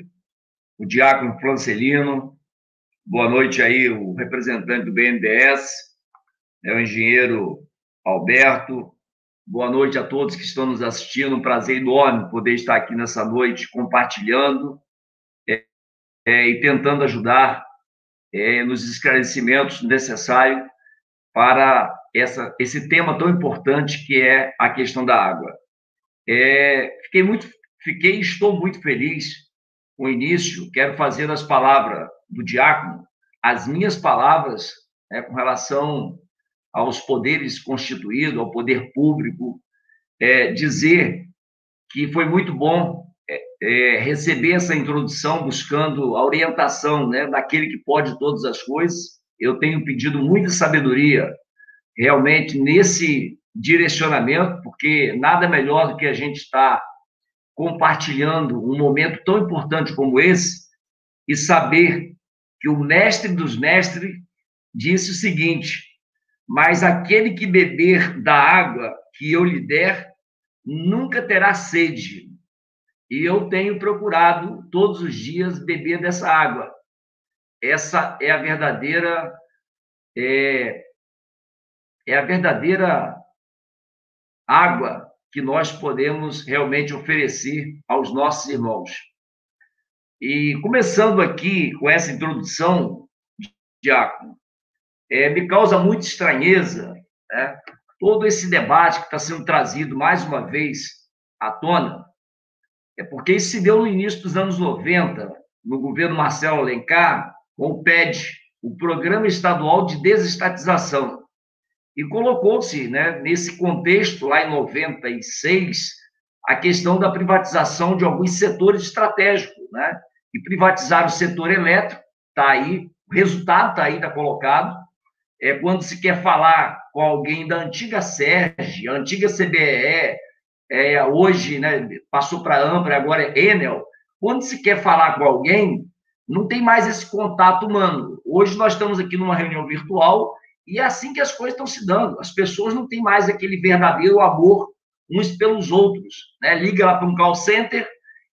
o Diácono Francelino. Boa noite aí, o representante do BNDES, é o engenheiro Alberto. Boa noite a todos que estão nos assistindo. Um prazer enorme poder estar aqui nessa noite compartilhando é, é, e tentando ajudar é, nos esclarecimentos necessários para essa, esse tema tão importante que é a questão da água. É, fiquei muito, fiquei, estou muito feliz com o início. Quero fazer as palavras do diácono, as minhas palavras né, com relação aos poderes constituídos, ao poder público, é, dizer que foi muito bom é, é, receber essa introdução buscando a orientação né, daquele que pode todas as coisas. Eu tenho pedido muita sabedoria realmente nesse direcionamento, porque nada melhor do que a gente estar compartilhando um momento tão importante como esse e saber que o mestre dos mestres disse o seguinte: Mas aquele que beber da água que eu lhe der, nunca terá sede. E eu tenho procurado todos os dias beber dessa água. Essa é a verdadeira é, é a verdadeira água que nós podemos realmente oferecer aos nossos irmãos. E começando aqui com essa introdução, Diácono, é, me causa muita estranheza né, todo esse debate que está sendo trazido mais uma vez à tona, é porque isso se deu no início dos anos 90, no governo Marcelo Alencar, com o PED, o Programa Estadual de Desestatização, e colocou-se, né, nesse contexto, lá em 96, a questão da privatização de alguns setores estratégicos, né? E privatizaram o setor elétrico, está aí, o resultado está aí, está colocado. É quando se quer falar com alguém da antiga SERG, antiga CBE, é, hoje, né, passou para Ampra, agora é Enel. Quando se quer falar com alguém, não tem mais esse contato humano. Hoje nós estamos aqui numa reunião virtual e é assim que as coisas estão se dando. As pessoas não têm mais aquele verdadeiro amor uns pelos outros. Né? Liga lá para um call center,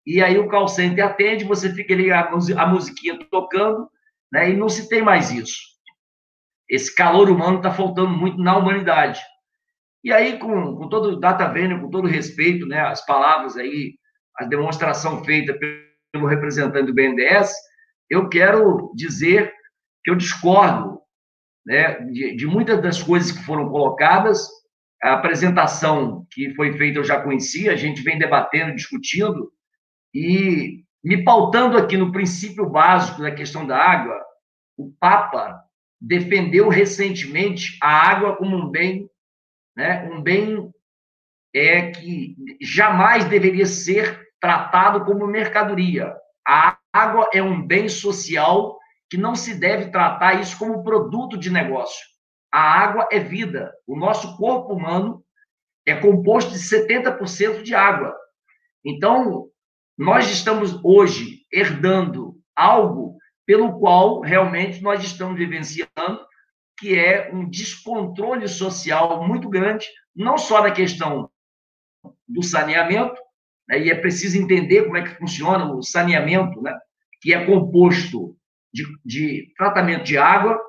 e aí o call center atende, você fica ali a musiquinha tocando, né? e não se tem mais isso. Esse calor humano está faltando muito na humanidade. E aí, com, com todo data vendo, com todo respeito, né, as palavras aí, a demonstração feita pelo representante do BNDES, eu quero dizer que eu discordo né, de, de muitas das coisas que foram colocadas. A apresentação que foi feita eu já conhecia, a gente vem debatendo, discutindo, e me pautando aqui no princípio básico da questão da água, o Papa defendeu recentemente a água como um bem, né, um bem é que jamais deveria ser tratado como mercadoria. A água é um bem social que não se deve tratar isso como produto de negócio. A água é vida. O nosso corpo humano é composto de 70% de água. Então, nós estamos hoje herdando algo pelo qual realmente nós estamos vivenciando, que é um descontrole social muito grande, não só na questão do saneamento, né, e é preciso entender como é que funciona o saneamento, né, que é composto de, de tratamento de água,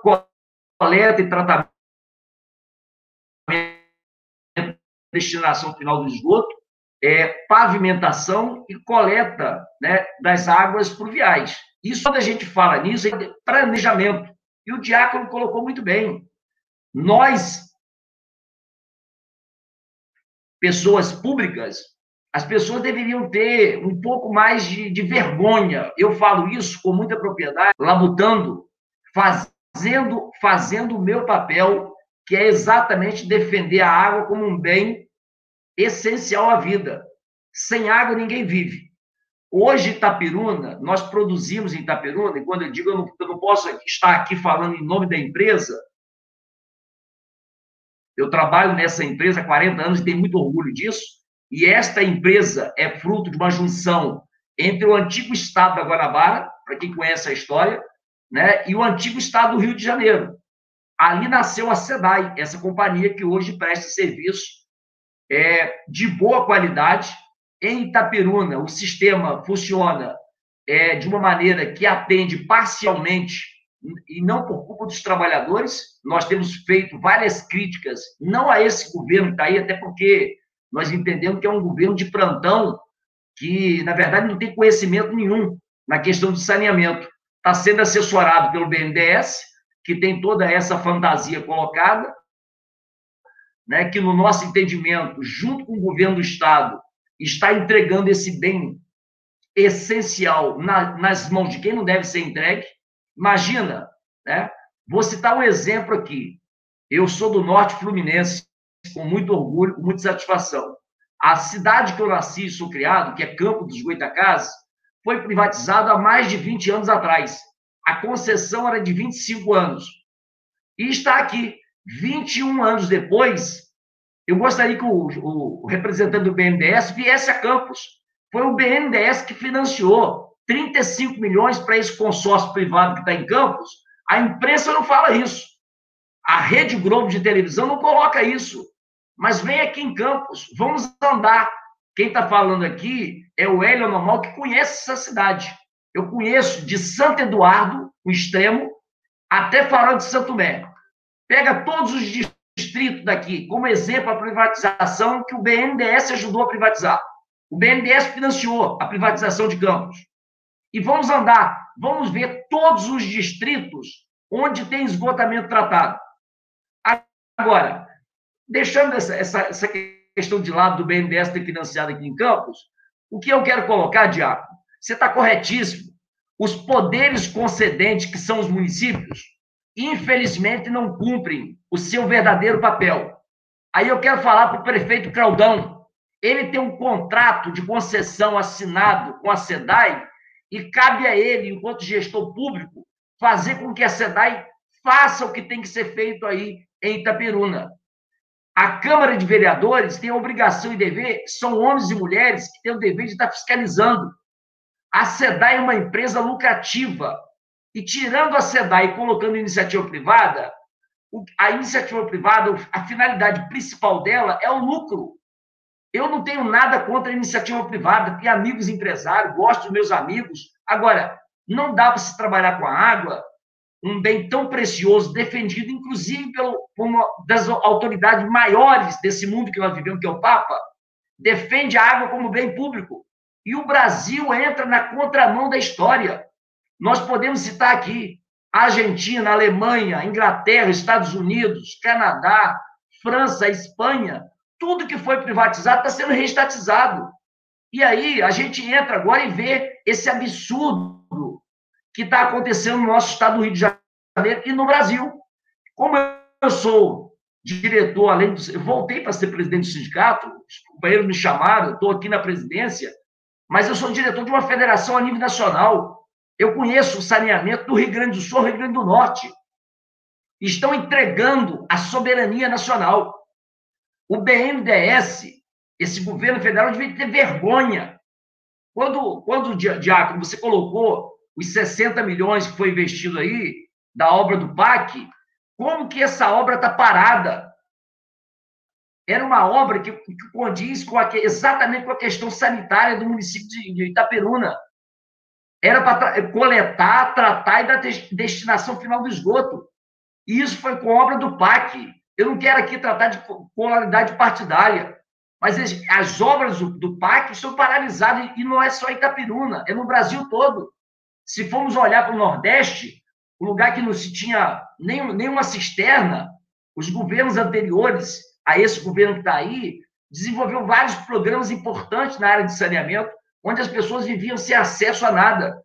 coleta e tratamento, destinação final do esgoto, é, pavimentação e coleta né, das águas pluviais. Isso, quando a gente fala nisso, é planejamento. E o Diácono colocou muito bem. Nós, pessoas públicas, as pessoas deveriam ter um pouco mais de, de vergonha. Eu falo isso com muita propriedade, labutando, fazendo, fazendo o meu papel, que é exatamente defender a água como um bem essencial à vida. Sem água ninguém vive. Hoje, Itapiruna, nós produzimos em Itapiruna, e quando eu digo eu não, eu não posso estar aqui falando em nome da empresa, eu trabalho nessa empresa há 40 anos e tenho muito orgulho disso. E esta empresa é fruto de uma junção entre o antigo estado da Guanabara, para quem conhece a história, né, e o antigo estado do Rio de Janeiro. Ali nasceu a SEDAI, essa companhia que hoje presta serviço é, de boa qualidade. Em Itaperuna, o sistema funciona é, de uma maneira que atende parcialmente e não por culpa dos trabalhadores. Nós temos feito várias críticas, não a esse governo que está aí, até porque nós entendemos que é um governo de plantão que, na verdade, não tem conhecimento nenhum na questão do saneamento. Está sendo assessorado pelo BNDES, que tem toda essa fantasia colocada, né, que, no nosso entendimento, junto com o governo do Estado, está entregando esse bem essencial na, nas mãos de quem não deve ser entregue. Imagina, né? Vou citar um exemplo aqui. Eu sou do Norte Fluminense, com muito orgulho, com muita satisfação. A cidade que eu nasci e sou criado, que é Campo dos Goitacazes, foi privatizada há mais de 20 anos atrás. A concessão era de 25 anos. E está aqui, 21 anos depois, Eu gostaria que o, o, representante do BNDES viesse a Campos. Foi o BNDES que financiou 35 milhões para esse consórcio privado que está em Campos. A imprensa não fala isso. A Rede Globo de televisão não coloca isso. Mas vem aqui em Campos, vamos andar. Quem está falando aqui é o Hélio Normal, que conhece essa cidade. Eu conheço de Santo Eduardo, o extremo, até Farol de Santo Mé. Pega todos os distritos daqui, como exemplo, a privatização que o BNDES ajudou a privatizar. O BNDES financiou a privatização de Campos. E vamos andar, vamos ver todos os distritos onde tem esgotamento tratado. Agora, deixando essa, essa, essa questão de lado do BNDES ter financiado aqui em Campos, o que eu quero colocar, Diaco, você está corretíssimo. Os poderes concedentes, que são os municípios, infelizmente não cumprem o seu verdadeiro papel. Aí eu quero falar para o prefeito Claudão. Ele tem um contrato de concessão assinado com a SEDAI e cabe a ele, enquanto gestor público, fazer com que a SEDAI faça o que tem que ser feito aí em Itaperuna. A Câmara de Vereadores tem a obrigação e dever, são homens e mulheres que têm o dever de estar fiscalizando. A SEDAI é uma empresa lucrativa. E tirando a SEDAI e colocando iniciativa privada, a iniciativa privada, a finalidade principal dela é o lucro. Eu não tenho nada contra a iniciativa privada, tenho amigos empresários, gosto dos meus amigos. Agora, não dá para se trabalhar com a água um bem tão precioso, defendido inclusive pelo, por uma das autoridades maiores desse mundo que nós vivemos, que é o Papa, defende a água como bem público. E o Brasil entra na contramão da história. Nós podemos citar aqui Argentina, Alemanha, Inglaterra, Estados Unidos, Canadá, França, Espanha, tudo que foi privatizado está sendo reestatizado. E aí a gente entra agora e vê esse absurdo que está acontecendo no nosso estado do Rio de Janeiro e no Brasil. Como eu sou diretor, além de. Eu voltei para ser presidente do sindicato, os companheiros me chamaram, estou aqui na presidência, mas eu sou diretor de uma federação a nível nacional. Eu conheço o saneamento do Rio Grande do Sul, Rio Grande do Norte. Estão entregando a soberania nacional. O BNDES, esse governo federal, devia ter vergonha. Quando, quando Diácono, você colocou os 60 milhões que foi investido aí, da obra do PAC, como que essa obra está parada? Era uma obra que, que condiz com a, exatamente com a questão sanitária do município de, de Itaperuna. Era para coletar, tratar e dar destinação final do esgoto. E isso foi com obra do PAC. Eu não quero aqui tratar de polaridade partidária, mas as, as obras do, PAC são paralisadas, e não é só Itaperuna, é no Brasil todo. Se formos olhar para o Nordeste, o lugar que não se tinha nem, nenhuma cisterna, os governos anteriores a esse governo que está aí desenvolveu vários programas importantes na área de saneamento, onde as pessoas viviam sem acesso a nada.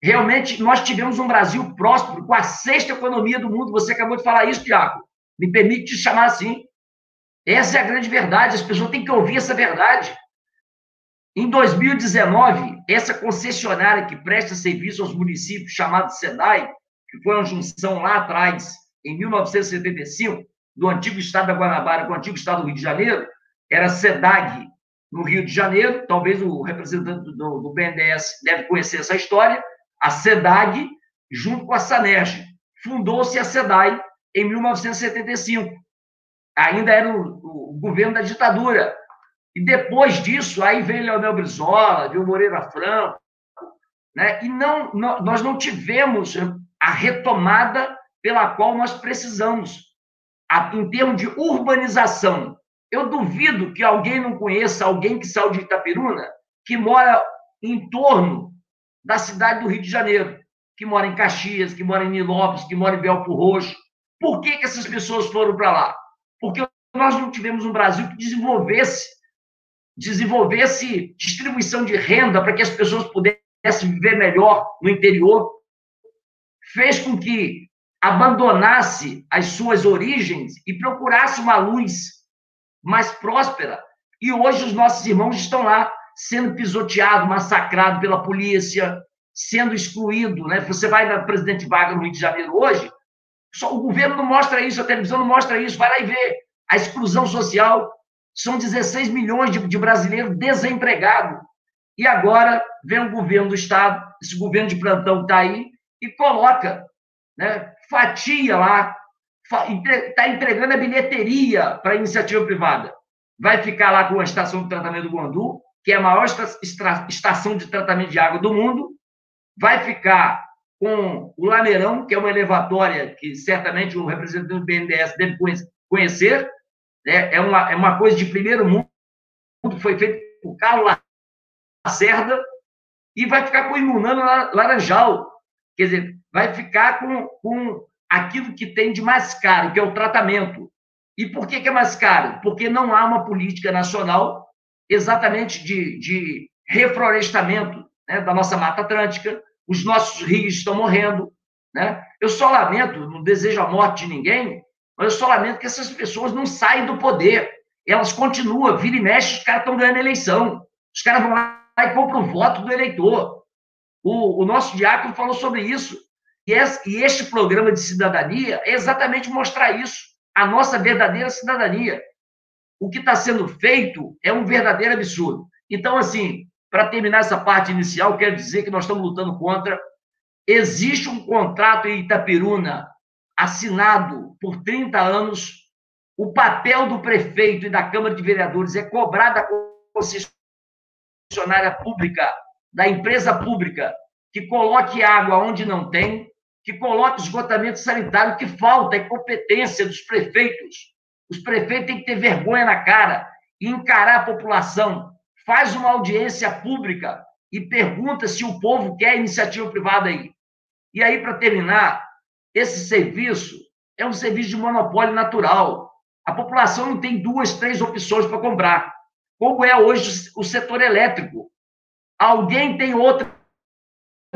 Realmente, nós tivemos um Brasil próspero, com a sexta economia do mundo. Você acabou de falar isso, Tiago. Me permite te chamar assim. Essa é a grande verdade. As pessoas têm que ouvir essa verdade. Em 2019, essa concessionária que presta serviço aos municípios, chamada SEDAI, que foi uma junção lá atrás, em 1975, do antigo estado da Guanabara com o antigo estado do Rio de Janeiro, era SEDAG, no Rio de Janeiro. Talvez o representante do, do BNDES deve conhecer essa história. A SEDAG, junto com a SANERJ, fundou-se a SEDAI em 1975. Ainda era o, o governo da ditadura. E depois disso, aí vem Leonel Brizola, viu Moreira Franco, né? e não, não, nós não tivemos a retomada pela qual nós precisamos, a, em termos de urbanização. Eu duvido que alguém não conheça alguém que saiu de Itaperuna, que mora em torno da cidade do Rio de Janeiro, que mora em Caxias, que mora em Nilópolis, que mora em Belpo Roxo. Por que, que essas pessoas foram para lá? Porque nós não tivemos um Brasil que desenvolvesse desenvolvesse distribuição de renda para que as pessoas pudessem viver melhor no interior, fez com que abandonasse as suas origens e procurasse uma luz mais próspera. E hoje os nossos irmãos estão lá sendo pisoteados, massacrados pela polícia, sendo excluído, né? Você vai na Presidente Vargas no Rio de Janeiro hoje, só o governo não mostra isso, a televisão não mostra isso, vai lá e vê. a exclusão social, são 16 milhões de, de brasileiros desempregados. E agora vem o governo do Estado, esse governo de plantão está aí, e coloca, né, fatia lá, está entregando a bilheteria para a iniciativa privada. Vai ficar lá com a estação de tratamento do Guandu, que é a maior estação de tratamento de água do mundo, vai ficar com o Lameirão, que é uma elevatória que certamente o representante do BNDES deve conhecer, né? é, uma, é uma coisa de primeiro mundo, foi feito por Carlos Lacerda, e vai ficar com o Imunano Laranjal, quer dizer, vai ficar com, com aquilo que tem de mais caro, que é o tratamento. E por que, que é mais caro? Porque não há uma política nacional exatamente de, de reflorestamento né, da nossa Mata Atlântica, os nossos rios estão morrendo. Né? Eu só lamento, não desejo a morte de ninguém, mas eu só lamento que essas pessoas não saem do poder. Elas continuam, vira e mexe, os caras estão ganhando eleição. Os caras vão lá e compram o voto do eleitor. O, o nosso diácono falou sobre isso. E, este programa de cidadania é exatamente mostrar isso, a nossa verdadeira cidadania. O que está sendo feito é um verdadeiro absurdo. Então, assim, para terminar essa parte inicial, quero dizer que nós estamos lutando contra. Existe um contrato em Itapiruna assinado por 30 anos. O papel do prefeito e da Câmara de Vereadores é cobrar da concessionária pública, da empresa pública, que coloque água onde não tem, que coloque esgotamento sanitário, que falta é competência dos prefeitos. Os prefeitos têm que ter vergonha na cara e encarar a população faz uma audiência pública e pergunta se o povo quer iniciativa privada aí. E aí, para terminar, esse serviço é um serviço de monopólio natural. A população não tem duas, três opções para comprar, como é hoje o setor elétrico. Alguém tem outro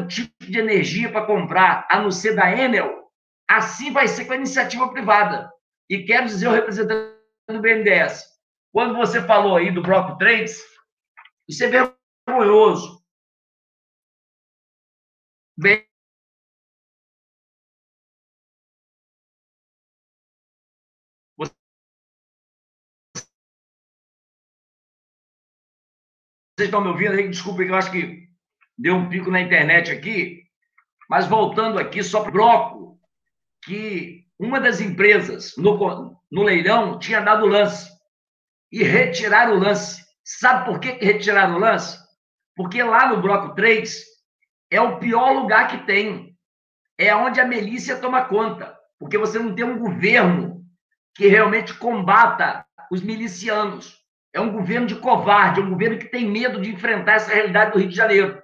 tipo de energia para comprar, a não ser da Enel? Assim vai ser com a iniciativa privada. E quero dizer ao representante do BNDES, quando você falou aí do bloco 3, isso é vergonhoso. Vocês estão me ouvindo aí? Desculpa, eu acho que deu um pico na internet aqui. Mas voltando aqui, só para o bloco, que uma das empresas no, no leilão tinha dado lance e retiraram o lance. Sabe por que retiraram o lance? Porque lá no bloco 3 é o pior lugar que tem. É onde a milícia toma conta. Porque você não tem um governo que realmente combata os milicianos. É um governo de covarde, é um governo que tem medo de enfrentar essa realidade do Rio de Janeiro.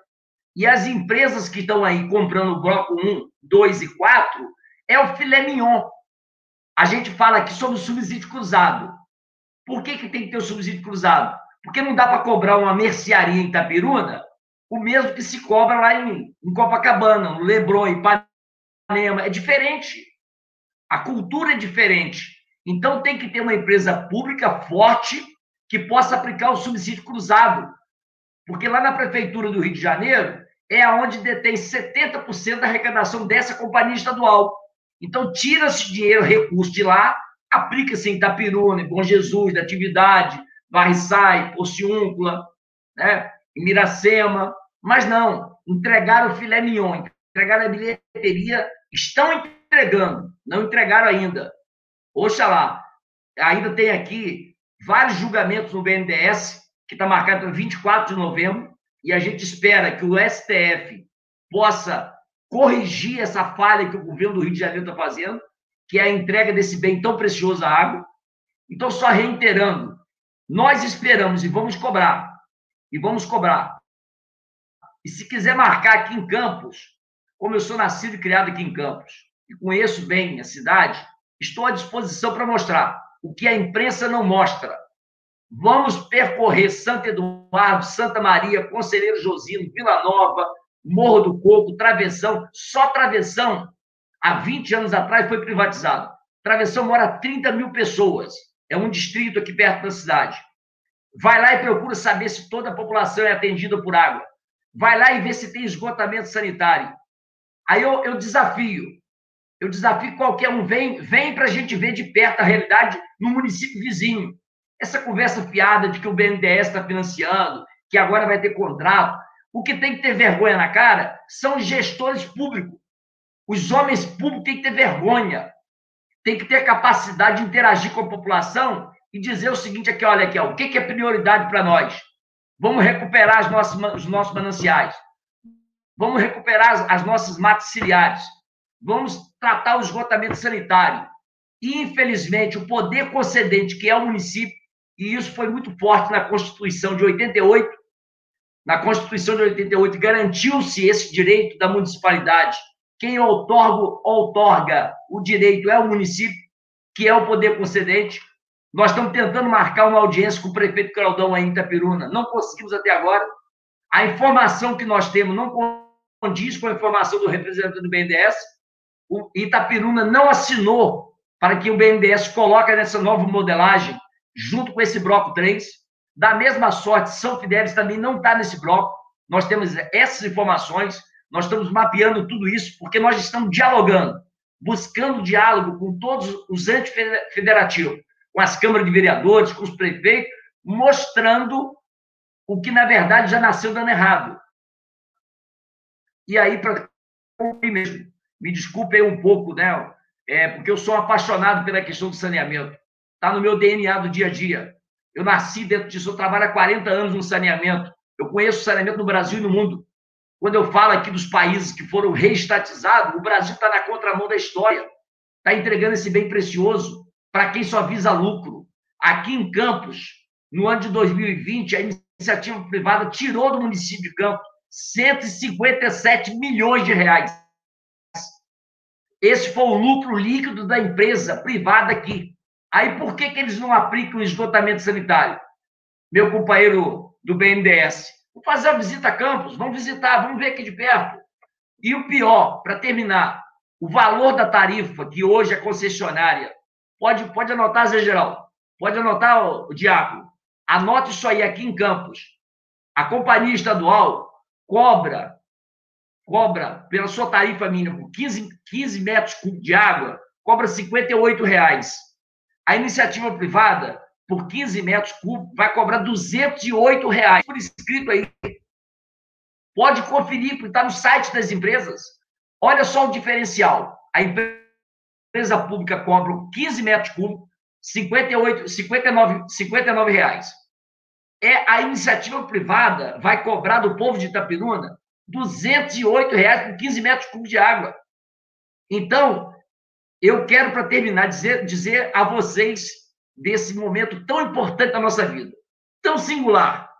E as empresas que estão aí comprando o bloco 1, 2 e 4 é o filé mignon. A gente fala aqui sobre o subsídio cruzado. Por que, que tem que ter o subsídio cruzado? Porque não dá para cobrar uma mercearia em Itapiruna o mesmo que se cobra lá em, em Copacabana, no Leblon, em Ipanema. É diferente. A cultura é diferente. Então tem que ter uma empresa pública forte que possa aplicar o subsídio cruzado. Porque lá na prefeitura do Rio de Janeiro é onde detém 70% da arrecadação dessa companhia estadual. Então tira-se dinheiro, recurso de lá, aplica-se em Itapiruna, em Bom Jesus, da atividade, Barriçai, Porciúncula, né? em Miracema, mas não, entregaram o filé mignon, entregaram a bilheteria, estão entregando, não entregaram ainda. Oxalá, ainda tem aqui vários julgamentos no BNDES, que está marcado para 24 de novembro, e a gente espera que o STF possa corrigir essa falha que o governo do Rio de Janeiro está fazendo, que é a entrega desse bem tão precioso à água. Então, só reiterando, nós esperamos e vamos cobrar. E vamos cobrar. E se quiser marcar aqui em Campos, como eu sou nascido e criado aqui em Campos, e conheço bem a cidade, estou à disposição para mostrar o que a imprensa não mostra. Vamos percorrer Santo Eduardo, Santa Maria, Conselheiro Josino, Vila Nova, Morro do Coco, Travessão. Só Travessão, há 20 anos atrás, foi privatizado. Travessão mora 30 mil pessoas é um distrito aqui perto da cidade. Vai lá e procura saber se toda a população é atendida por água. Vai lá e vê se tem esgotamento sanitário. Aí eu, eu desafio, eu desafio qualquer um, vem, vem para a gente ver de perto a realidade no município vizinho. Essa conversa fiada de que o BNDES está financiando, que agora vai ter contrato. O que tem que ter vergonha na cara são gestores públicos. Os homens públicos têm que ter vergonha. Tem que ter capacidade de interagir com a população e dizer o seguinte aqui, olha aqui, ó, o que, que é prioridade para nós? Vamos recuperar as nossas, os nossos mananciais. Vamos recuperar as, as nossas matas ciliares. Vamos tratar o esgotamento sanitário. E, infelizmente, o poder concedente, que é o município, e isso foi muito forte na Constituição de 88, na Constituição de 88, garantiu-se esse direito da municipalidade. Quem outorga, outorga o direito é o município, que é o poder concedente. Nós estamos tentando marcar uma audiência com o prefeito Claudão aí em Itapiruna. Não conseguimos até agora. A informação que nós temos não condiz com a informação do representante do BNDES. O Itapiruna não assinou para que o BNDES coloque nessa nova modelagem, junto com esse bloco 3. Da mesma sorte, São Fidélis também não está nesse bloco. Nós temos essas informações, nós estamos mapeando tudo isso, porque nós estamos dialogando, buscando diálogo com todos os antifederativos com as câmaras de vereadores, com os prefeitos, mostrando o que, na verdade, já nasceu dando errado. E aí, para mesmo, me desculpe aí um pouco, né? É, porque eu sou apaixonado pela questão do saneamento. Está no meu DNA do dia a dia. Eu nasci dentro disso, eu trabalho há 40 anos no saneamento. Eu conheço o saneamento no Brasil e no mundo. Quando eu falo aqui dos países que foram reestatizados, o Brasil está na contramão da história. Está entregando esse bem precioso para quem só visa lucro. Aqui em Campos, no ano de 2020, a iniciativa privada tirou do município de Campos 157 milhões de reais. Esse foi o lucro líquido da empresa privada aqui. Aí por que, que eles não aplicam o esgotamento sanitário? Meu companheiro do BNDES, vamos fazer uma visita a Campos, vamos visitar, vamos ver aqui de perto. E o pior, para terminar, o valor da tarifa que hoje a concessionária Pode, pode anotar, Zé Geraldo. Pode anotar, o, o Diaco. Anote isso aí aqui em Campos. A companhia estadual cobra cobra pela sua tarifa mínima 15, 15 metros de água, cobra 58 reais. A iniciativa privada, por 15 metros cúbicos, vai cobrar 208 reais. Por escrito aí. Pode conferir, porque está no site das empresas. Olha só o diferencial. A empresa pública cobra 15 metros cúbicos, 58, 59, 59 reais. É a iniciativa privada vai cobrar do povo de Itapiruna 208 reais por 15 metros cúbicos de água. Então, eu quero, para terminar, dizer, dizer a vocês desse momento tão importante da nossa vida, tão singular,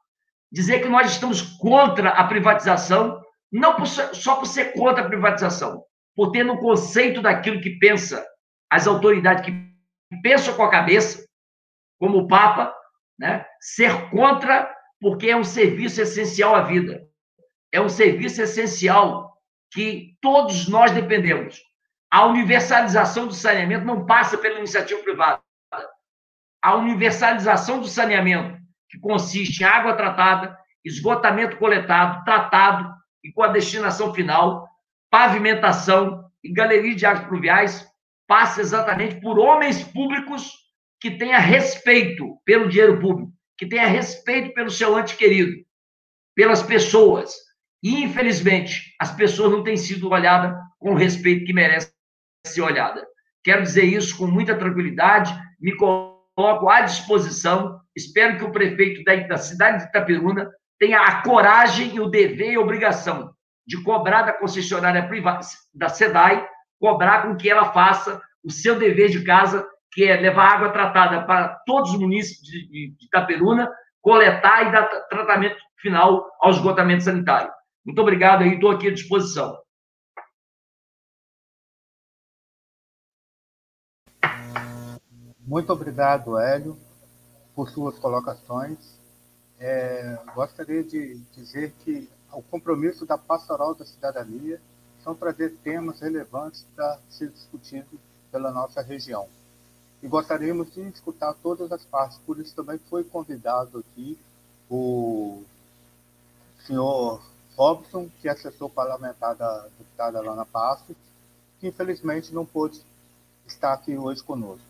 dizer que nós estamos contra a privatização, não por, só por ser contra a privatização, por ter no conceito daquilo que pensa as autoridades que pensam com a cabeça, como o Papa, né? ser contra, porque é um serviço essencial à vida. É um serviço essencial que todos nós dependemos. A universalização do saneamento não passa pela iniciativa privada. A universalização do saneamento, que consiste em água tratada, esgotamento coletado, tratado e com a destinação final, pavimentação e galeria de águas pluviais passa exatamente por homens públicos que tenha respeito pelo dinheiro público, que tenha respeito pelo seu ente querido, pelas pessoas. E, infelizmente, as pessoas não têm sido olhadas com o respeito que merecem ser olhadas. Quero dizer isso com muita tranquilidade, me coloco à disposição. Espero que o prefeito da cidade de Itapiruna tenha a coragem e o dever e a obrigação de cobrar da concessionária privada, da SEDAI, cobrar com que ela faça o seu dever de casa, que é levar água tratada para todos os municípios de Itaperuna, coletar e dar tratamento final ao esgotamento sanitário. Muito obrigado aí, estou aqui à disposição. Muito obrigado, Hélio, por suas colocações. É, gostaria de dizer que o compromisso da Pastoral da Cidadania são trazer temas relevantes para ser discutido pela nossa região. E gostaríamos de escutar todas as partes, por isso também foi convidado aqui o senhor Robson, que é assessor parlamentar da deputada Lana Passos, que infelizmente não pôde estar aqui hoje conosco.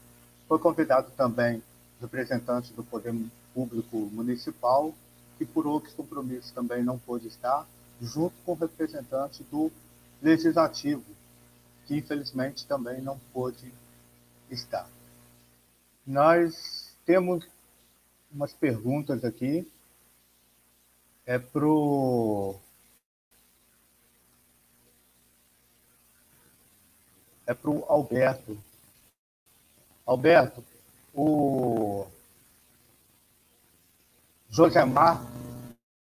Foi convidado também representante do Poder Público Municipal, que por outros compromissos também não pôde estar, junto com representante do Legislativo, que infelizmente também não pôde estar. Nós temos umas perguntas aqui. É para o. É para o Alberto. Alberto, o Josemar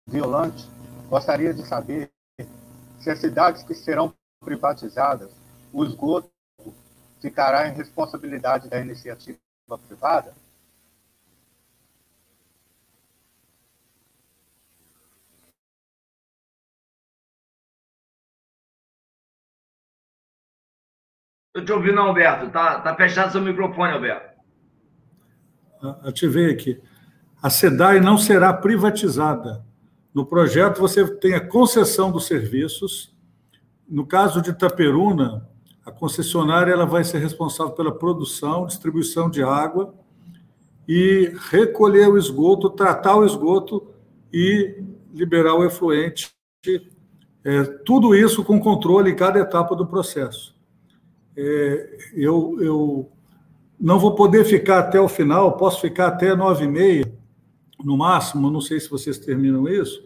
Violante gostaria de saber se as cidades que serão privatizadas, o esgoto ficará em responsabilidade da iniciativa privada? Estou te ouvindo, Alberto. Está tá fechado seu microfone, Alberto. Ativei aqui. A SEDAI não será privatizada. No projeto, você tem a concessão dos serviços. No caso de Itaperuna, a concessionária ela vai ser responsável pela produção, distribuição de água e recolher o esgoto, tratar o esgoto e liberar o efluente. É, tudo isso com controle em cada etapa do processo. É, eu, eu não vou poder ficar até o final, posso ficar até nove e meia, no máximo, não sei se vocês terminam isso,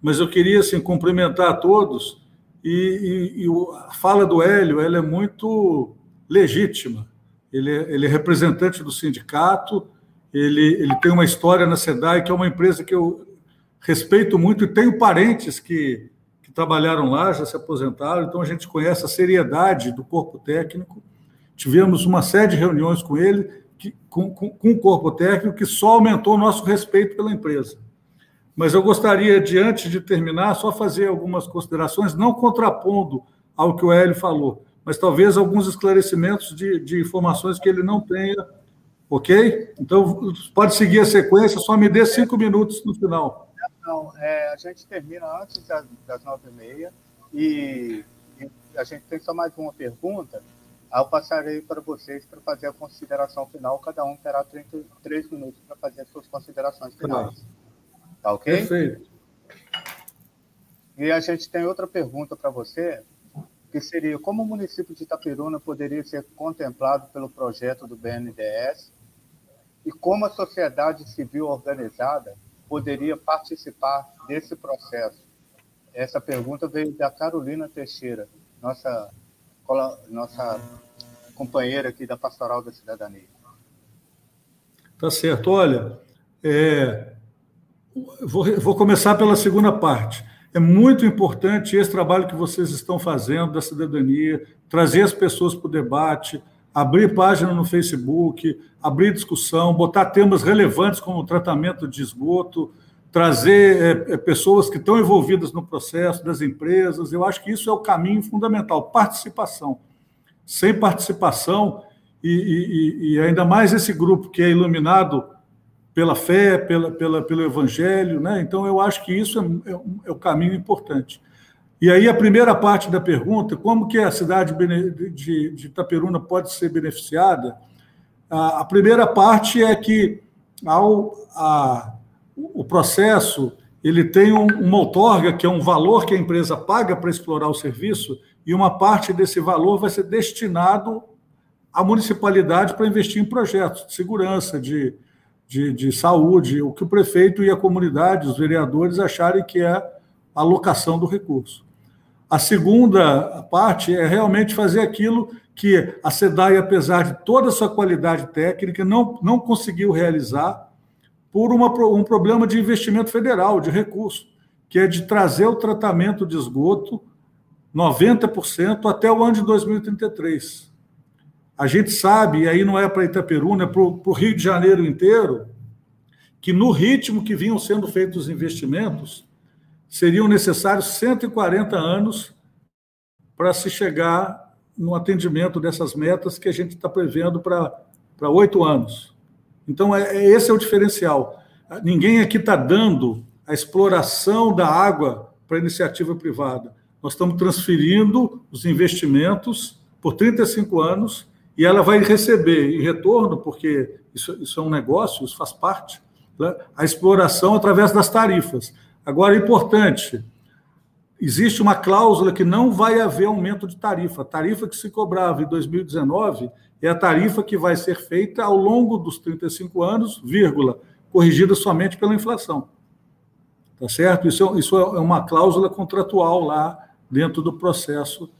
mas eu queria assim, cumprimentar a todos e, e, e a fala do Hélio ela é muito legítima. Ele é, ele é representante do sindicato, ele, ele tem uma história na SEDAI, que é uma empresa que eu respeito muito e tenho parentes que, que trabalharam lá, já se aposentaram, então a gente conhece a seriedade do corpo técnico. Tivemos uma série de reuniões com ele, que, com, com, com o corpo técnico, que só aumentou o nosso respeito pela empresa. Mas eu gostaria, de, antes de terminar, só fazer algumas considerações, não contrapondo ao que o Hélio falou, mas talvez alguns esclarecimentos de, de informações que ele não tenha, ok? Então, pode seguir a sequência, só me dê cinco minutos no final. Não, é, a gente termina antes das, das nove e meia e, a gente tem só mais uma pergunta. Eu passarei para vocês para fazer a consideração final. Cada um terá 33 minutos para fazer as suas considerações finais. Tá ok? Perfeito. E a gente tem outra pergunta para você, que seria como o município de Itaperuna poderia ser contemplado pelo projeto do BNDES e como a sociedade civil organizada poderia participar desse processo? Essa pergunta veio da Carolina Teixeira, nossa, nossa companheira aqui da Pastoral da Cidadania. Tá certo. Olha, é, Vou, vou começar pela segunda parte. É muito importante esse trabalho que vocês estão fazendo da cidadania, trazer as pessoas para o debate, abrir página no Facebook, abrir discussão, botar temas relevantes como tratamento de esgoto, trazer é, é, pessoas que estão envolvidas no processo, das empresas. Eu acho que isso é o caminho fundamental, participação. Sem participação, e, e, e ainda mais esse grupo que é iluminado pela fé, pela, pela, pelo evangelho, né? Então eu acho que isso é, é, é, o caminho importante. E aí a primeira parte da pergunta, como que a cidade de, Itaperuna pode ser beneficiada? A, a primeira parte é que ao, a, o processo ele tem um, uma outorga, que é um valor que a empresa paga para explorar o serviço, e uma parte desse valor vai ser destinado à municipalidade para investir em projetos de segurança, de, de, de saúde, o que o prefeito e a comunidade, os vereadores, acharem que é a alocação do recurso. A segunda parte é realmente fazer aquilo que a SEDAI, apesar de toda a sua qualidade técnica, não, não conseguiu realizar por uma, um problema de investimento federal, de recurso, que é de trazer o tratamento de esgoto 90% até o ano de 2033. A gente sabe, e aí não é para Itaperuna, é para o Rio de Janeiro inteiro, que no ritmo que vinham sendo feitos os investimentos, seriam necessários 140 anos para se chegar no atendimento dessas metas que a gente está prevendo para oito anos. Então, é, é, esse é o diferencial. Ninguém aqui está dando a exploração da água para iniciativa privada. Nós estamos transferindo os investimentos por 35 anos e ela vai receber em retorno, porque isso, isso é um negócio, isso faz parte, né? a exploração através das tarifas. Agora, importante, existe uma cláusula que não vai haver aumento de tarifa. A tarifa que se cobrava em 2019 é a tarifa que vai ser feita ao longo dos 35 anos, vírgula, corrigida somente pela inflação. Tá certo? Isso, é, isso é uma cláusula contratual lá dentro do processo.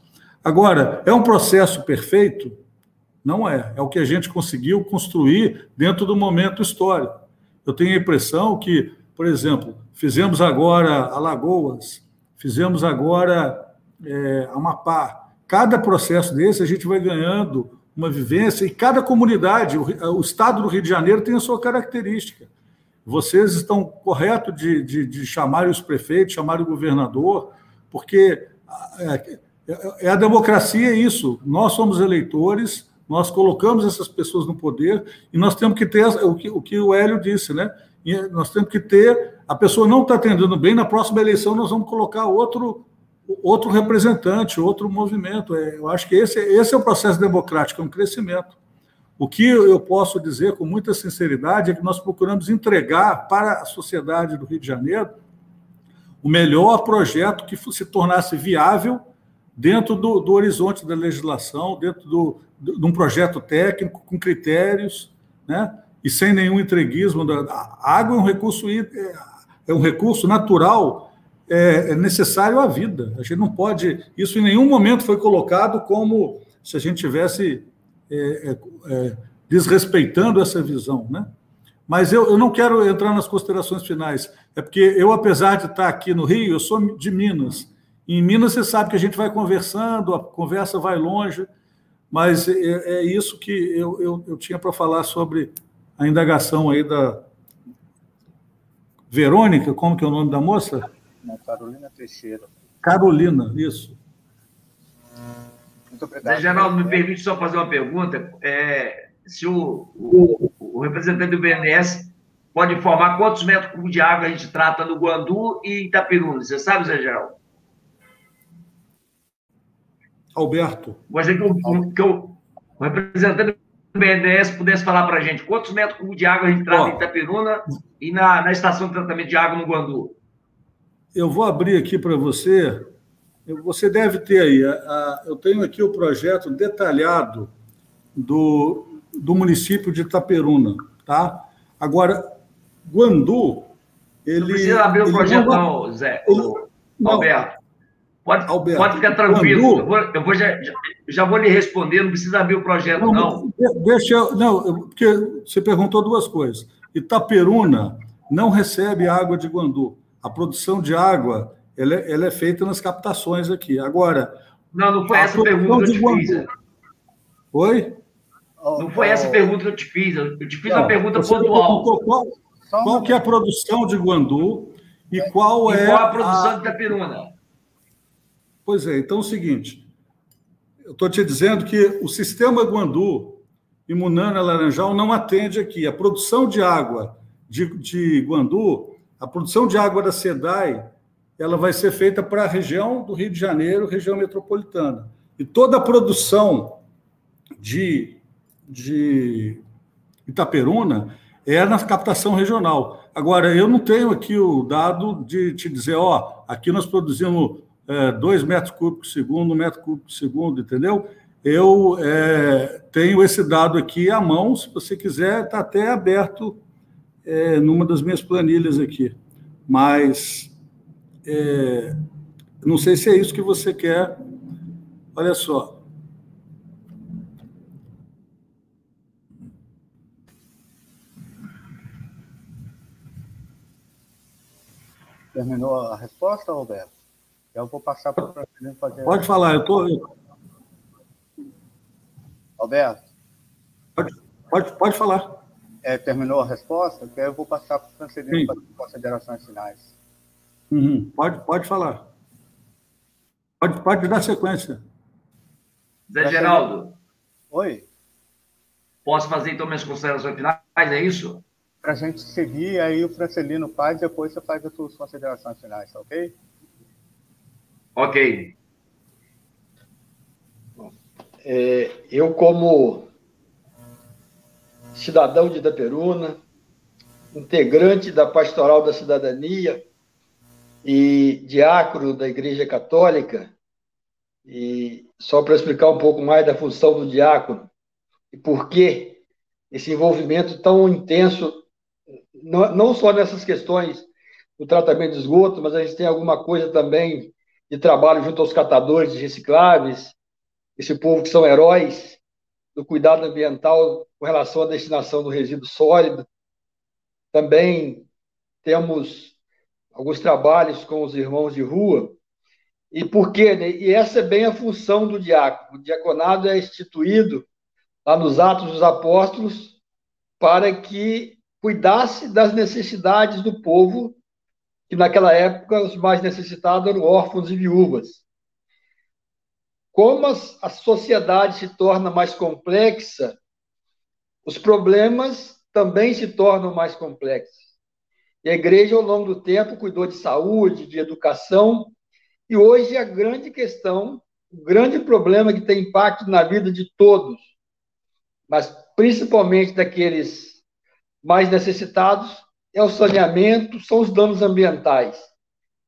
Agora, é um processo perfeito? Não é. É o que a gente conseguiu construir dentro do momento histórico. Eu tenho a impressão que, por exemplo, fizemos agora Alagoas, fizemos agora é, Amapá. Cada processo desse a gente vai ganhando uma vivência, e cada comunidade, o, o, estado do Rio de Janeiro tem a sua característica. Vocês estão corretos de, de, de chamar os prefeitos, chamar o governador, porque é, é, é a democracia é isso. Nós somos eleitores, nós colocamos essas pessoas no poder e nós temos que ter o que o, que o Hélio disse, né? Nós temos que ter. A pessoa não está atendendo bem, na próxima eleição nós vamos colocar outro outro representante, outro movimento. É, eu acho que esse, esse é o processo democrático, é um crescimento. O que eu posso dizer com muita sinceridade é que nós procuramos entregar para a sociedade do Rio de Janeiro o melhor projeto que se tornasse viável dentro do, do horizonte da legislação, dentro do, de um projeto técnico, com critérios, né? E sem nenhum entreguismo. A água é um recurso, é, é um recurso natural é, é, necessário à vida. A gente não pode. Isso em nenhum momento foi colocado como se a gente tivesse é, é, é, desrespeitando essa visão, né? Mas eu, eu não quero entrar nas considerações finais. É porque eu, apesar de estar aqui no Rio, eu sou de Minas. Em Minas, você sabe que a gente vai conversando, a conversa vai longe, mas é, é isso que eu, eu, eu tinha para falar sobre a indagação aí da Verônica, como que é o nome da moça? Não, Carolina Teixeira. Carolina, isso. Muito obrigado. Zé Geraldo, me permite só fazer uma pergunta. É, se o, o, o, representante do BNDES pode informar quantos metros cúbicos de água a gente trata no Guandu e Itapiruna. Você sabe, Zé Geraldo? Alberto. Gostaria que, o, que o, o representante BNDES pudesse falar para a gente quantos metros cúbicos de água a gente trata Ó, em Itapiruna e na, na estação de tratamento de água no Guandu eu vou abrir aqui para você. Você deve ter aí. A, a, eu tenho aqui o projeto detalhado do, do município de Itaperuna, tá? Agora, Guandu, ele. Não precisa abrir o projeto, não, não Zé. Ele, não, Alberto. Pode, Alberto, pode ficar tranquilo. Guandu, eu, vou, eu vou já, já vou lhe responder, não precisa abrir o projeto, não. não. Deixa eu. Não, porque você perguntou duas coisas. Itaperuna não recebe água de Guandu. A produção de água ela é, ela é feita nas captações aqui. Agora. Não, não foi essa pergunta que eu te fiz. Oi? Não foi essa pergunta que eu te fiz. Eu te fiz não, uma pergunta pontual. Qual, qual que é a produção de Guandu e qual e é. Qual a produção a... de Itapiruna? Pois é, então é o seguinte. Eu estou te dizendo que o sistema Guandu e Munana Laranjal não atende aqui. A produção de água de, de Guandu a produção de água da SEDAI ela vai ser feita para a região do Rio de Janeiro, região metropolitana. E toda a produção de, de Itaperuna é na captação regional. Agora, eu não tenho aqui o dado de te dizer, ó, aqui nós produzimos é, 2 metros cúbicos por segundo, um metro cúbico por segundo, entendeu? Eu é, tenho esse dado aqui à mão, se você quiser, está até aberto é, numa das minhas planilhas aqui, mas é, não sei se é isso que você quer. Olha só. Terminou a resposta, Roberto? Eu vou passar para o Francisco fazer. Pode falar, eu estou. Roberto? Pode, pode, pode falar é, terminou a resposta, que aí eu vou passar para o Francelino para considerações finais. Uhum. Pode, pode falar. Pode, pode dar sequência. Zé Geraldo. Oi. Posso fazer então minhas considerações finais? É isso? Para a gente seguir, aí o Francelino faz, depois você faz as suas considerações finais, tá ok? Ok. É, eu, como cidadão de Itaperuna, integrante da Pastoral da Cidadania e diácono da Igreja Católica. E só para explicar um pouco mais da função do diácono e por que esse envolvimento tão intenso, não só nessas questões do tratamento de esgoto, mas a gente tem alguma coisa também de trabalho junto aos catadores de recicláveis, esse povo que são heróis do cuidado ambiental com relação à destinação do resíduo sólido. Também temos alguns trabalhos com os irmãos de rua. E por quê? Né? E essa é bem a função do diácono. O diaconado é instituído lá nos Atos dos Apóstolos para que cuidasse das necessidades do povo, que naquela época os mais necessitados eram órfãos e viúvas. Como a sociedade se torna mais complexa, os problemas também se tornam mais complexos. E a igreja, ao longo do tempo, cuidou de saúde, de educação, e hoje a grande questão, o grande problema que tem impacto na vida de todos, mas principalmente daqueles mais necessitados, é o saneamento, são os danos ambientais,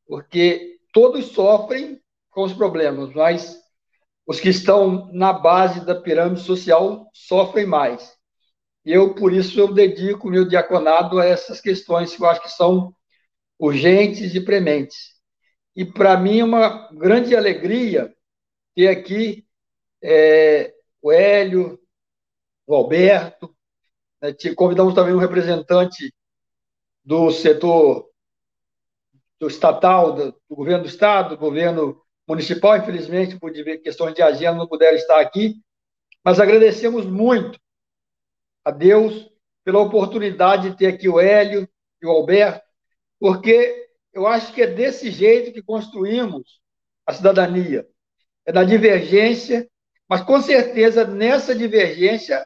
porque todos sofrem com os problemas, mas os que estão na base da pirâmide social sofrem mais. Eu, por isso, eu dedico meu diaconado a essas questões que eu acho que são urgentes e prementes. E, para mim, é uma grande alegria ter aqui é, o Hélio, o Alberto, né, convidamos também um representante do setor do estatal, do, do governo do Estado, do governo municipal, infelizmente, por questões de agenda, não puderam estar aqui, mas agradecemos muito a Deus pela oportunidade de ter aqui o Hélio e o Alberto, porque eu acho que é desse jeito que construímos a cidadania. É na divergência, mas com certeza nessa divergência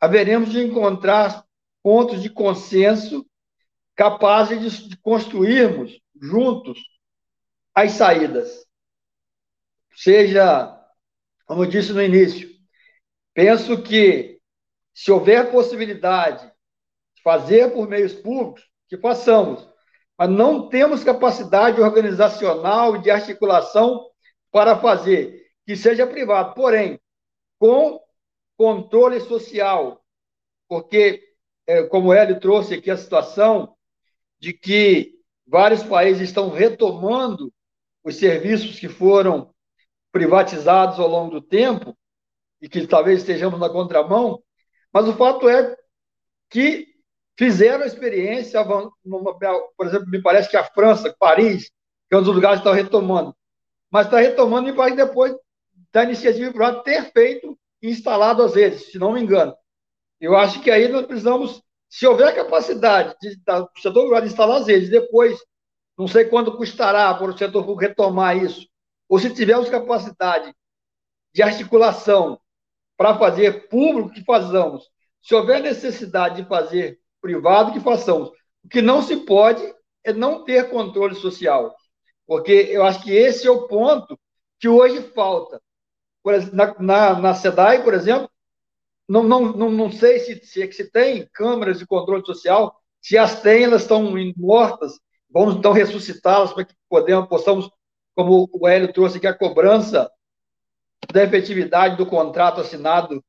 haveremos de encontrar pontos de consenso capazes de construirmos juntos as saídas. Seja, como eu disse no início, penso que se houver possibilidade de fazer por meios públicos, que façamos, mas não temos capacidade organizacional e de articulação para fazer, que seja privado, porém, com controle social, porque, é, como ele trouxe aqui a situação de que vários países estão retomando os serviços que foram privatizados ao longo do tempo, e que talvez estejamos na contramão, mas o fato é que fizeram a experiência, por exemplo, me parece que a França, Paris, que é um dos lugares que está retomando, mas está retomando, me parece, depois da iniciativa privada ter feito e instalado as redes, se não me engano. Eu acho que aí nós precisamos, se houver capacidade de, do setor privado instalar as redes, depois, não sei quanto custará para o setor público retomar isso, ou se tivermos capacidade de articulação para fazer público, que façamos. Se houver necessidade de fazer privado, que façamos. O que não se pode é não ter controle social, porque eu acho que esse é o ponto que hoje falta. na, na, na por exemplo, não, não, não, não sei se, se, se tem câmeras de controle social, se as têm, elas estão mortas, vamos então ressuscitá-las para que podemos, possamos como o Hélio trouxe aqui, a cobrança da efetividade do contrato assinado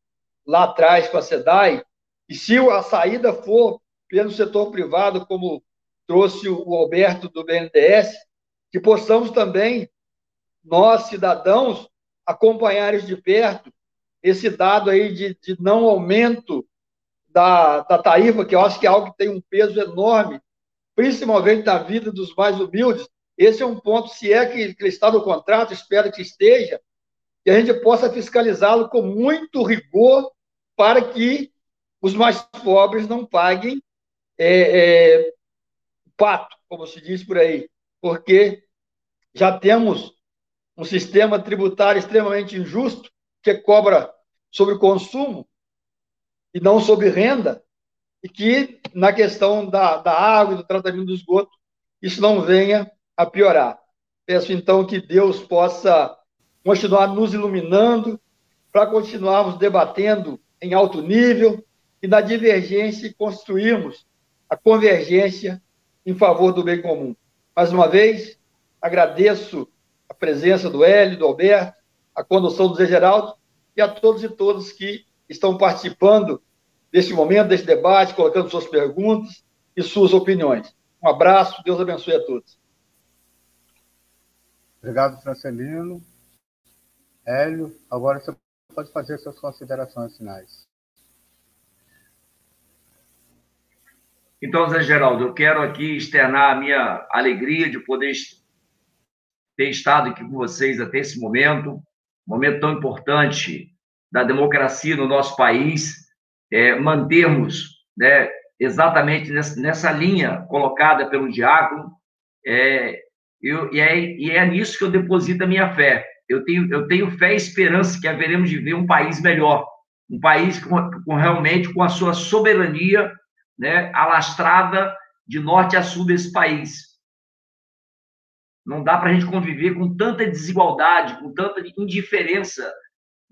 lá atrás com a SEDAI, e se a saída for pelo setor privado, como trouxe o Alberto do BNDES, que possamos também, nós, cidadãos, acompanhar isso de perto, esse dado aí de, de não aumento da, da tarifa, que eu acho que é algo que tem um peso enorme, principalmente na vida dos mais humildes, esse é um ponto, se é que, que está no contrato, espero que esteja, que a gente possa fiscalizá-lo com muito rigor para que os mais pobres não paguem é, é, pato, como se diz por aí, porque já temos um sistema tributário extremamente injusto que cobra sobre consumo e não sobre renda, e que na questão da, da água e do tratamento do esgoto, isso não venha a piorar. Peço então que Deus possa continuar nos iluminando para continuarmos debatendo em alto nível, e na divergência construirmos a convergência em favor do bem comum. Mais uma vez, agradeço a presença do Hélio, do Alberto, a condução do Zé Geraldo e a todos e todas que estão participando deste momento, deste debate, colocando suas perguntas e suas opiniões. Um abraço, Deus abençoe a todos. Obrigado, Francelino. Hélio, agora você pode fazer suas considerações finais. Então, Zé Geraldo, eu quero aqui externar a minha alegria de poder ter estado aqui com vocês até esse momento, momento tão importante da democracia no nosso país, é, mantermos né, exatamente nessa, linha colocada pelo Diácono, é, eu, e, é, e é nisso que eu deposito a minha fé. Eu tenho, eu tenho fé e esperança que haveremos de ver um país melhor, um país com, com realmente com a sua soberania né, alastrada de norte a sul desse país. Não dá para a gente conviver com tanta desigualdade, com tanta indiferença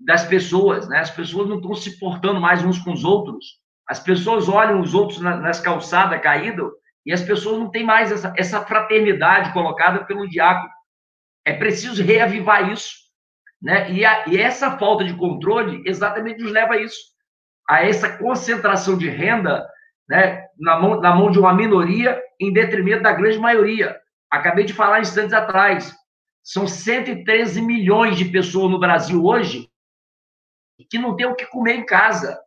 das pessoas. Né? As pessoas não estão se portando mais uns com os outros. As pessoas olham os outros nas calçadas caídas e as pessoas não têm mais essa, essa fraternidade colocada pelo diácono. É preciso reavivar isso. Né? E, a, e essa falta de controle exatamente nos leva a isso, a essa concentração de renda né, na, mão, na mão de uma minoria em detrimento da grande maioria. Acabei de falar instantes atrás. São 113 milhões de pessoas no Brasil hoje que não têm o que comer em casa.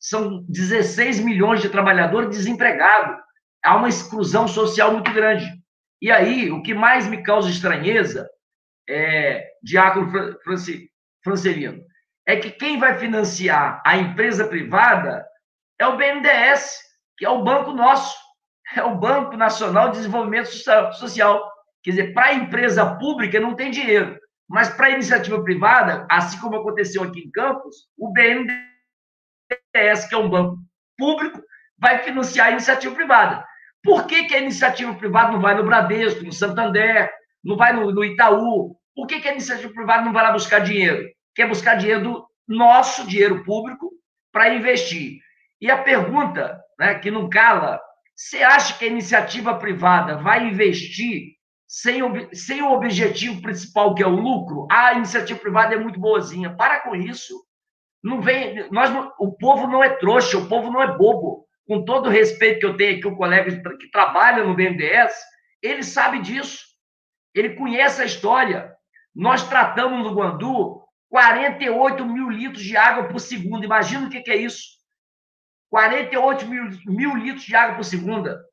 São 16 milhões de trabalhadores desempregados. Há uma exclusão social muito grande. E aí, o que mais me causa estranheza, é, Diácono Francelino, é que quem vai financiar a empresa privada é o BNDES que é o banco nosso, é o Banco Nacional de Desenvolvimento Social. Quer dizer, para a empresa pública não tem dinheiro, mas para a iniciativa privada, assim como aconteceu aqui em Campos, o BNDES, que é um banco público, vai financiar a iniciativa privada. Por que, que a iniciativa privada não vai no Bradesco, no Santander, não vai no, no Itaú? Por que, que a iniciativa privada não vai lá buscar dinheiro? Quer buscar dinheiro do nosso dinheiro público para investir. E a pergunta né, que não cala, você acha que a iniciativa privada vai investir sem, sem o objetivo principal, que é o lucro? Ah, a iniciativa privada é muito boazinha. Para com isso. Não vem, nós, o povo não é trouxa, o povo não é bobo. Com todo o respeito que eu tenho aqui, o colega que trabalha no BNDES, ele sabe disso. Ele conhece a história. Nós tratamos no Guandu 48 mil litros de água por segundo. Imagina o que, que é isso. 48 mil, mil litros de água por segunda.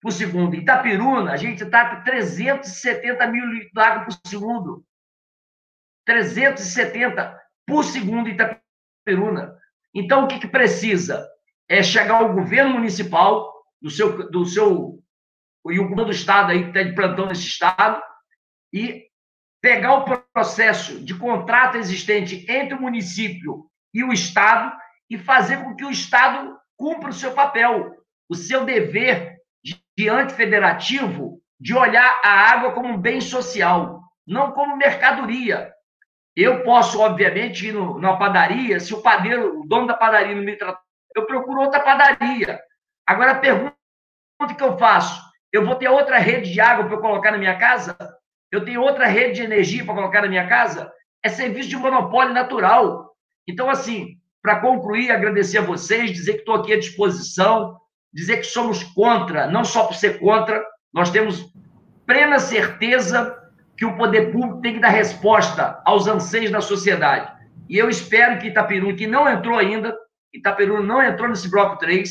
Por segundo. Itapiruna, a gente está com 370 mil litros de água por segundo. 370 por segundo Itapiruna. Então, o que, que precisa? É chegar ao governo municipal, do seu, do seu e o governo do estado aí, que está de plantão nesse estado, e pegar o processo de contrato existente entre o município e o estado e fazer com que o Estado cumpra o seu papel, o seu dever diante federativo de olhar a água como um bem social, não como mercadoria. Eu posso, obviamente, ir no, numa padaria, se o padeiro, o dono da padaria não me tratar, eu procuro outra padaria. Agora, a pergunta que eu faço, eu vou ter outra rede de água para colocar na minha casa? Eu tenho outra rede de energia para colocar na minha casa? É serviço de monopólio natural. Então, assim, para concluir, agradecer a vocês, dizer que estou aqui à disposição, dizer que somos contra, não só por ser contra, nós temos plena certeza que o poder público tem que dar resposta aos anseios da sociedade. E eu espero que Itaperu, que não entrou ainda, Itaperu não entrou nesse bloco 3,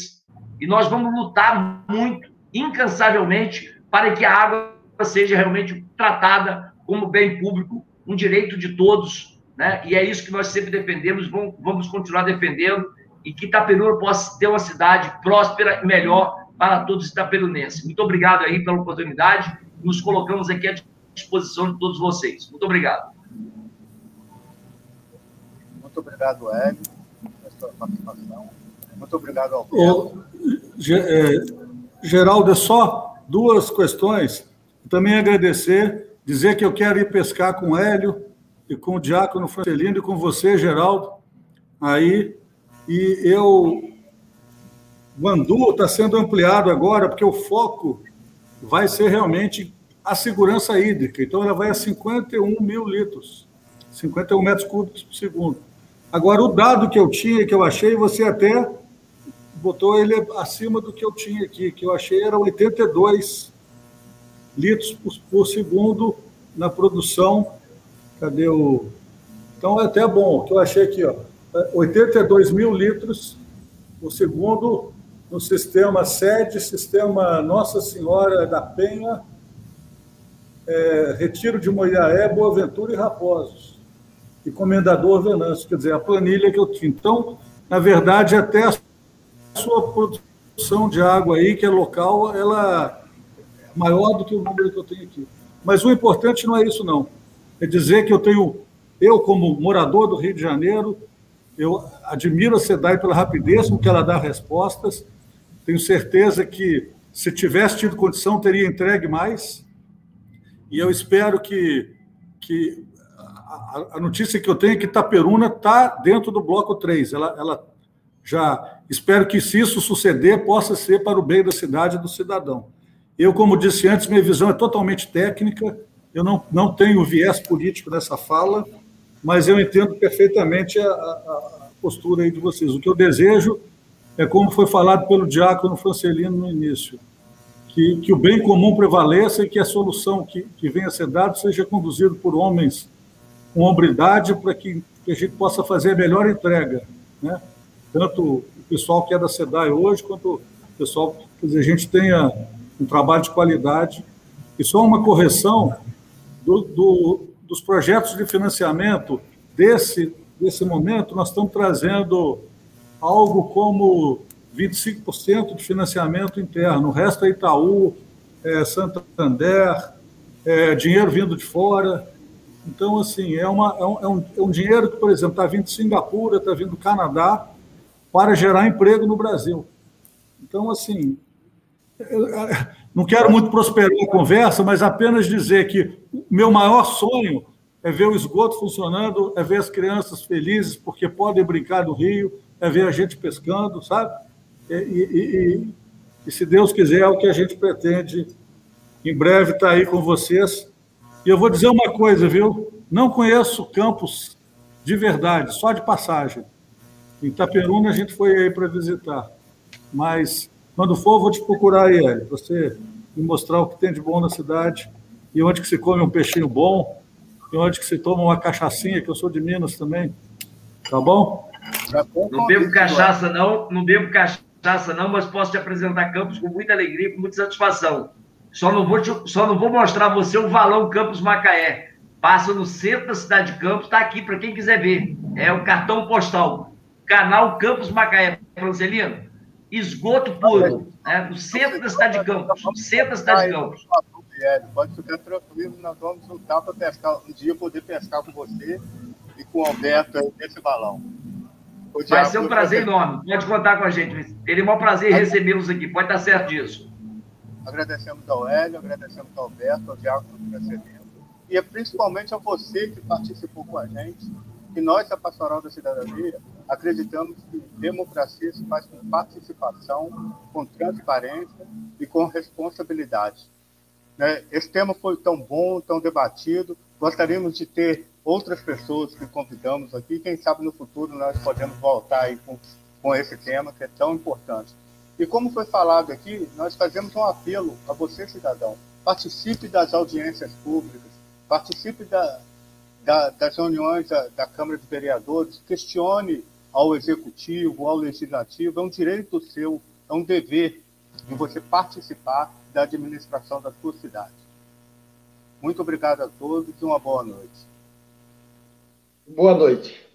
e nós vamos lutar muito, incansavelmente, para que a água seja realmente tratada como bem público, um direito de todos, né? E é isso que nós sempre defendemos, vamos continuar defendendo, e que Itaperuna possa ter uma cidade próspera e melhor para todos os itaperunenses. Muito obrigado aí pela oportunidade, nos colocamos aqui à disposição de todos vocês. Muito obrigado. Muito obrigado, Hélio, pela sua participação. Muito obrigado ao é, Geraldo, é só duas questões. Também agradecer, dizer que eu quero ir pescar com o Hélio, e com o Diácono Francelino e com você, Geraldo, aí, e eu Guandu está sendo ampliado agora, porque o foco vai ser realmente a segurança hídrica. Então, ela vai a 51 mil litros, 51 metros cúbicos por segundo. Agora, o dado que eu tinha, que eu achei, você até botou ele acima do que eu tinha aqui, que eu achei era 82 litros por, por segundo na produção. Cadê o. Então, é até bom, que eu achei aqui, ó, 82 mil litros por segundo no sistema sede, sistema Nossa Senhora da Penha, é, Retiro de Moiaé, Boa Ventura e Raposos. E Comendador Venâncio, quer dizer, a planilha que eu tinha. Então, na verdade, até a sua produção de água aí, que é local, ela é maior do que o número que eu tenho aqui. Mas o importante não é isso, não. É dizer que eu tenho, eu como morador do Rio de Janeiro, eu admiro a SEDAI pela rapidez com que ela dá respostas. Tenho certeza que, se tivesse tido condição, teria entregue mais. E eu espero que, que a, a notícia que eu tenho é que Itaperuna está dentro do bloco 3. Ela, ela já espero que, se isso suceder, possa ser para o bem da cidade e do cidadão. Eu, como disse antes, minha visão é totalmente técnica, eu não, não tenho viés político nessa fala, mas eu entendo perfeitamente a, a, a postura aí de vocês. O que eu desejo é como foi falado pelo diácono Francelino no início, que, que o bem comum prevaleça e que a solução que, que venha a ser dada seja conduzida por homens com hombridade para que, que, a gente possa fazer a melhor entrega, né? tanto o pessoal que é da SEDAI hoje, quanto o pessoal, dizer, a gente tenha um trabalho de qualidade. E só uma correção do, do, dos projetos de financiamento desse, desse momento, nós estamos trazendo algo como 25% de financiamento interno, o resto é Itaú, é Santander, é dinheiro vindo de fora. Então, assim, é, uma, é, um, é um, é dinheiro que, por exemplo, está vindo de Singapura, está vindo do Canadá, para gerar emprego no Brasil. Então, assim, não quero muito prosperar a conversa, mas apenas dizer que meu maior sonho é ver o esgoto funcionando, é ver as crianças felizes porque podem brincar no rio, é ver a gente pescando, sabe? E, e, e, e se Deus quiser, é o que a gente pretende em breve estar tá aí com vocês. E eu vou dizer uma coisa, viu? Não conheço campos de verdade, só de passagem. Em Itaperuna a gente foi aí para visitar. Mas quando for, vou te procurar aí, você me mostrar o que tem de bom na cidade e onde que se come um peixinho bom e onde que se toma uma cachaçinha, que eu sou de Minas também. Tá bom? Não bebo cachaça, não, não bebo cachaça, não, mas posso te apresentar Campos com muita alegria, com muita satisfação. Só não vou, te, só não vou mostrar a você o valão Campos Macaé. Passa no centro da cidade de Campos, está aqui para quem quiser ver. É o cartão postal. Canal Campos Macaé, Francelino esgoto puro, né? no centro da cidade de Campos, no centro da cidade de Campos. Pode ficar tranquilo, nós vamos lutar para pescar, um dia poder pescar com você e com o Alberto aí nesse balão. Vai ser um prazer enorme, pode contar com a gente. Teria o maior prazer em recebê-los aqui, pode estar certo disso. Agradecemos ao Hélio, agradecemos ao Alberto, ao Diácono Crescimento, e principalmente a você que participou com a gente e nós, da Pastoral da Cidadania, acreditamos que democracia se faz com participação, com transparência e com responsabilidade. Né? Esse tema foi tão bom, tão debatido. Gostaríamos de ter outras pessoas que convidamos aqui. Quem sabe no futuro nós podemos voltar aí com, com esse tema que é tão importante. E como foi falado aqui, nós fazemos um apelo a você, cidadão. Participe das audiências públicas, participe da, da, das reuniões da, da, Câmara de Vereadores, questione ao Executivo, ao Legislativo, é um direito seu, é um dever de você participar da administração da sua cidade. Muito obrigado a todos e uma boa noite. Boa noite.